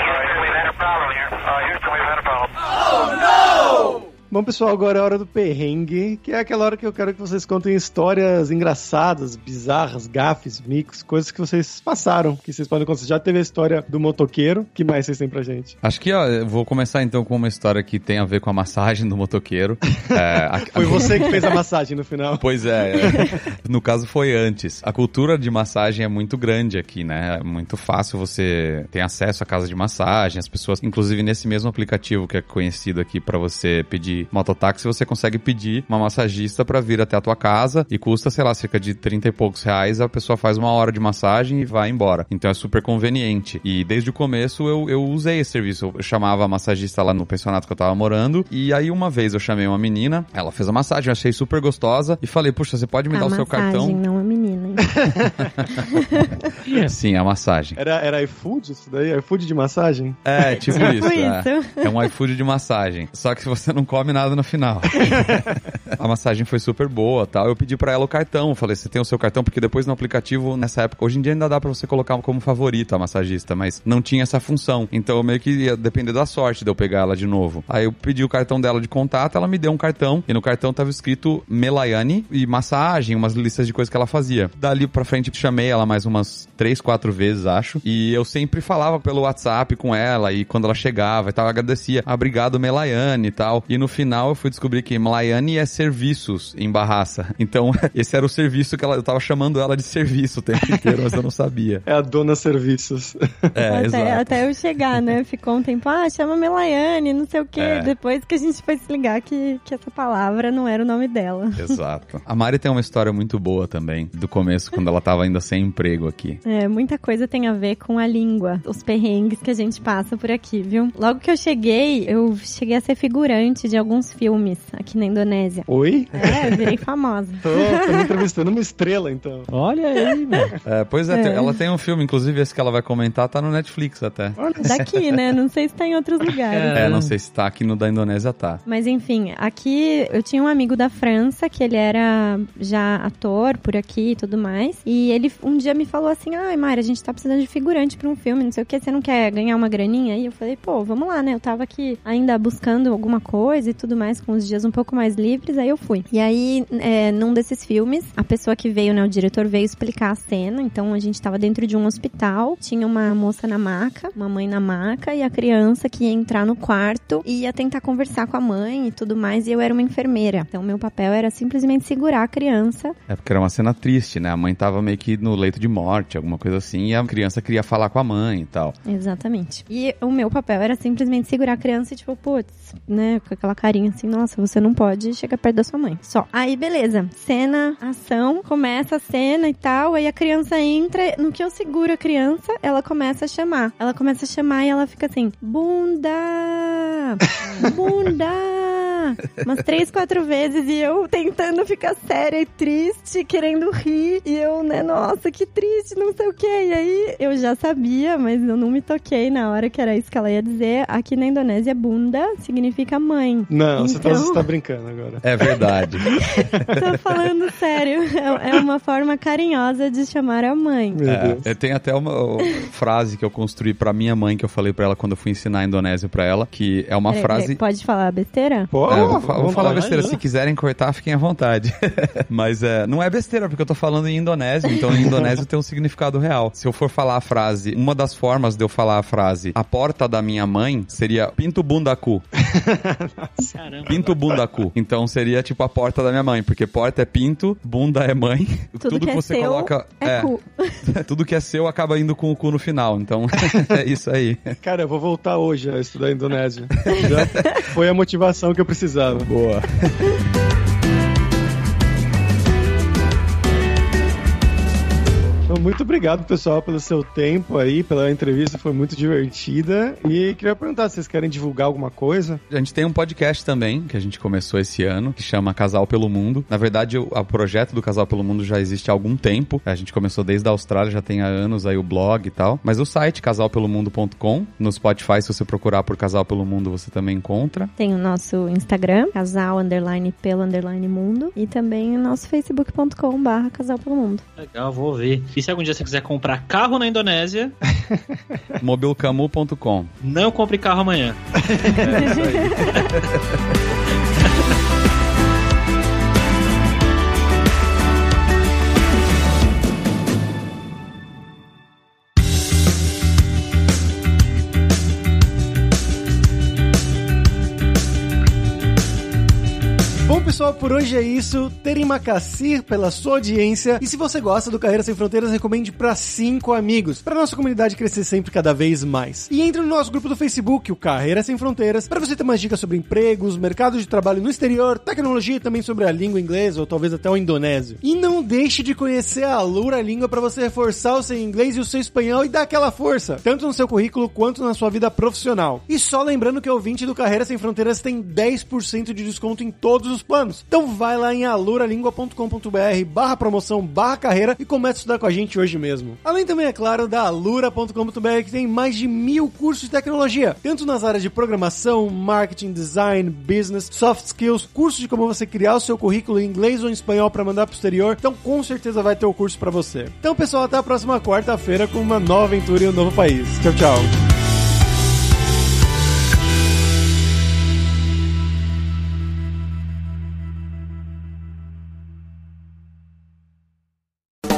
Speaker 2: Bom, pessoal, agora é a hora do perrengue, que é aquela hora que eu quero que vocês contem histórias engraçadas, bizarras, gafes, micos, coisas que vocês passaram, que vocês podem contar. Já teve a história do motoqueiro, que mais vocês têm pra gente?
Speaker 3: Acho que, ó, eu vou começar então com uma história que tem a ver com a massagem do motoqueiro. (laughs) É, a-
Speaker 2: Foi você que fez a massagem no final.
Speaker 3: Pois é, é. no caso foi antes. A cultura de massagem é muito grande aqui, né? É muito fácil você ter acesso à casa de massagem, as pessoas, inclusive nesse mesmo aplicativo que é conhecido aqui pra você pedir mototáxi, você consegue pedir uma massagista pra vir até a tua casa e custa, sei lá, cerca de 30 e poucos reais, a pessoa faz uma hora de massagem e vai embora. Então é super conveniente. E desde o começo eu, eu usei esse serviço. Eu chamava a massagista lá no pensionato que eu tava morando e aí uma vez eu chamei uma menina, ela fez a massagem, eu achei super gostosa e falei, puxa, você pode me
Speaker 4: a
Speaker 3: dar o seu
Speaker 4: massagem,
Speaker 3: cartão?
Speaker 4: não a menina, (laughs)
Speaker 3: Sim, a massagem.
Speaker 2: Era, era iFood isso daí? iFood de massagem?
Speaker 3: É, tipo isso.
Speaker 4: Tipo
Speaker 3: é.
Speaker 4: isso.
Speaker 3: É um iFood de massagem. Só que você não come nada no final. (laughs) a massagem foi super boa, tal. Eu pedi pra ela o cartão. Falei, você tem o seu cartão? Porque depois no aplicativo, nessa época, hoje em dia ainda dá pra você colocar como favorito a massagista, mas não tinha essa função. Então eu meio que ia depender da sorte de eu pegar ela de novo. Aí eu pedi o cartão dela de contato, ela me deu um cartão e no cartão tava escrito Melayane e massagem, umas listas de coisas que ela fazia. Dali pra frente chamei ela mais umas três, quatro vezes, acho. E eu sempre falava pelo WhatsApp com ela e quando ela chegava e tal, eu agradecia. Ah, obrigado, Melayane e tal. E no final eu fui descobrir que Melayane é serviços em Barraça. Então (laughs) esse era o serviço que ela, eu tava chamando ela de serviço o tempo inteiro, mas eu não sabia.
Speaker 2: É a dona serviços.
Speaker 3: É,
Speaker 4: até,
Speaker 3: exato.
Speaker 4: até eu chegar, né? Ficou um tempo, ah, chama Melayane, não sei o quê.
Speaker 3: É.
Speaker 4: Depois que a gente foi se ligar que, que essa palavra não era o nome dela. (laughs)
Speaker 3: Exato. A Mari tem uma história muito boa também, do começo, quando ela tava ainda sem emprego aqui.
Speaker 4: É, muita coisa tem a ver com a língua, os perrengues que a gente passa por aqui, viu? Logo que eu cheguei, eu cheguei a ser figurante de alguns filmes aqui na Indonésia.
Speaker 2: Oi?
Speaker 4: É, eu virei famosa.
Speaker 2: Tô, tô me entrevistando uma estrela, então.
Speaker 1: Olha aí, meu.
Speaker 3: É, pois é,
Speaker 4: É.
Speaker 3: ela tem um filme, inclusive esse que ela vai comentar tá no Netflix até.
Speaker 4: Daqui, né? Não sei se tá em outros lugares.
Speaker 3: É, não sei se tá aqui no da Indonésia, tá.
Speaker 4: Mas enfim, aqui eu tinha um amigo da França que ele era já ator por aqui e tudo mais. E ele um dia me falou assim: Ai, Mari, a gente tá precisando de figurante pra um filme, não sei o que, você não quer ganhar uma graninha? E eu falei: Pô, vamos lá, né? Eu tava aqui ainda buscando alguma coisa e tudo mais, com os dias um pouco mais livres, aí eu fui. E aí, é, num desses filmes, a pessoa que veio, né, o diretor veio explicar a cena. Então a gente tava dentro de um hospital, tinha uma moça na maca, uma mãe na maca, e a criança que ia entrar no quarto e ia tentar conversar com a mãe e tudo mais, e eu era uma enfermeira. Então meu papel era simplesmente segurar a criança.
Speaker 3: É porque era uma cena triste, né? A mãe tava meio que no leito de morte, alguma coisa assim, e a criança queria falar com a mãe e tal.
Speaker 4: Exatamente. E o meu papel era simplesmente segurar a criança e tipo, putz, né, com aquela carinha assim, nossa, você não pode chegar perto da sua mãe. Só. Aí beleza, cena, ação, começa a cena e tal, aí a criança entra, no que eu seguro a criança, ela começa a chamar. Ela começa a chamar e ela fica assim, bunda! (laughs) Bunda! Umas três, quatro vezes e eu tentando ficar séria e triste, querendo rir. E eu, né, nossa, que triste, não sei o que. E aí eu já sabia, mas eu não me toquei na hora que era isso que ela ia dizer. Aqui na Indonésia, bunda significa mãe.
Speaker 2: Não, você, tá,
Speaker 4: Então-
Speaker 2: você tá brincando agora.
Speaker 3: É verdade. (laughs)
Speaker 4: Tô falando sério. É é uma forma carinhosa de chamar a mãe.
Speaker 2: Meu
Speaker 3: É, tenho até uma frase que eu construí pra minha mãe, que eu falei pra ela quando eu fui ensinar a Indonésia pra ela, que é uma
Speaker 4: Peraí,
Speaker 3: frase...
Speaker 4: peraí, Pode falar besteira?
Speaker 2: Pô,
Speaker 3: É, vou, vou falar besteira. Se quiserem cortar, fiquem à vontade. (laughs) Mas é, não é besteira, porque eu tô falando em indonésio, então em indonésio tem um significado real. Se eu for falar a frase, uma das formas de eu falar a frase, a porta da minha mãe seria pinto bundaku. (laughs)
Speaker 1: Caramba.
Speaker 3: Pinto bundaku. Então seria tipo a porta da minha mãe, porque porta é pinto, bunda é mãe. (laughs)
Speaker 4: Tudo, que, é
Speaker 3: você
Speaker 4: seu
Speaker 3: coloca.
Speaker 4: é, cu. (laughs)
Speaker 3: tudo que é seu acaba indo com o cu no final. Então (laughs) é isso aí.
Speaker 2: Cara, eu vou voltar hoje a estudar Indonésia. Já foi a motivação que eu precisava.
Speaker 3: Boa.
Speaker 2: Então, muito obrigado, pessoal, pelo seu tempo aí, pela entrevista, foi muito divertida. E queria perguntar se vocês querem divulgar alguma coisa.
Speaker 3: A gente tem um podcast também, que a gente começou esse ano, que chama Casal pelo Mundo. Na verdade, o, o projeto do Casal pelo Mundo já existe há algum tempo. A gente começou desde a Austrália, já tem há anos aí o blog e tal. Mas o site, casalpelomundo.com, no Spotify, se você procurar por Casal pelo Mundo, você também encontra.
Speaker 4: Tem o nosso Instagram, casal underline pelo underline mundo. E também o nosso facebook.com barra casal pelo mundo.
Speaker 6: Legal, vou ver. E se algum dia você quiser comprar carro na Indonésia, (laughs)
Speaker 3: mobilcamu.com.
Speaker 6: não compre carro amanhã. (laughs)
Speaker 3: É isso aí. (laughs)
Speaker 2: pessoal, por hoje é isso. Terem Macassir pela sua audiência. E se você gosta do Carreira Sem Fronteiras, recomende para cinco amigos, para nossa comunidade crescer sempre cada vez mais. E entre no nosso grupo do Facebook, o Carreira Sem Fronteiras, para você ter mais dicas sobre empregos, mercado de trabalho no exterior, tecnologia e também sobre a língua inglesa ou talvez até o indonésio. E não deixe de conhecer a Lura Língua para você reforçar o seu inglês e o seu espanhol e dar aquela força, tanto no seu currículo quanto na sua vida profissional. E só lembrando que o ouvinte do Carreira Sem Fronteiras tem 10% de desconto em todos os planos, Então vai lá em aluralingua.com.br barra promoção barra carreira e comece a estudar com a gente hoje mesmo. Além também, é claro, da alura.com.br que tem mais de mil cursos de tecnologia, tanto nas áreas de programação, marketing, design, business, soft skills, cursos de como você criar o seu currículo em inglês ou em espanhol para mandar pro exterior. Então com certeza vai ter o curso para você. Então pessoal, até a próxima quarta-feira com uma nova aventura em um novo país. Tchau, tchau.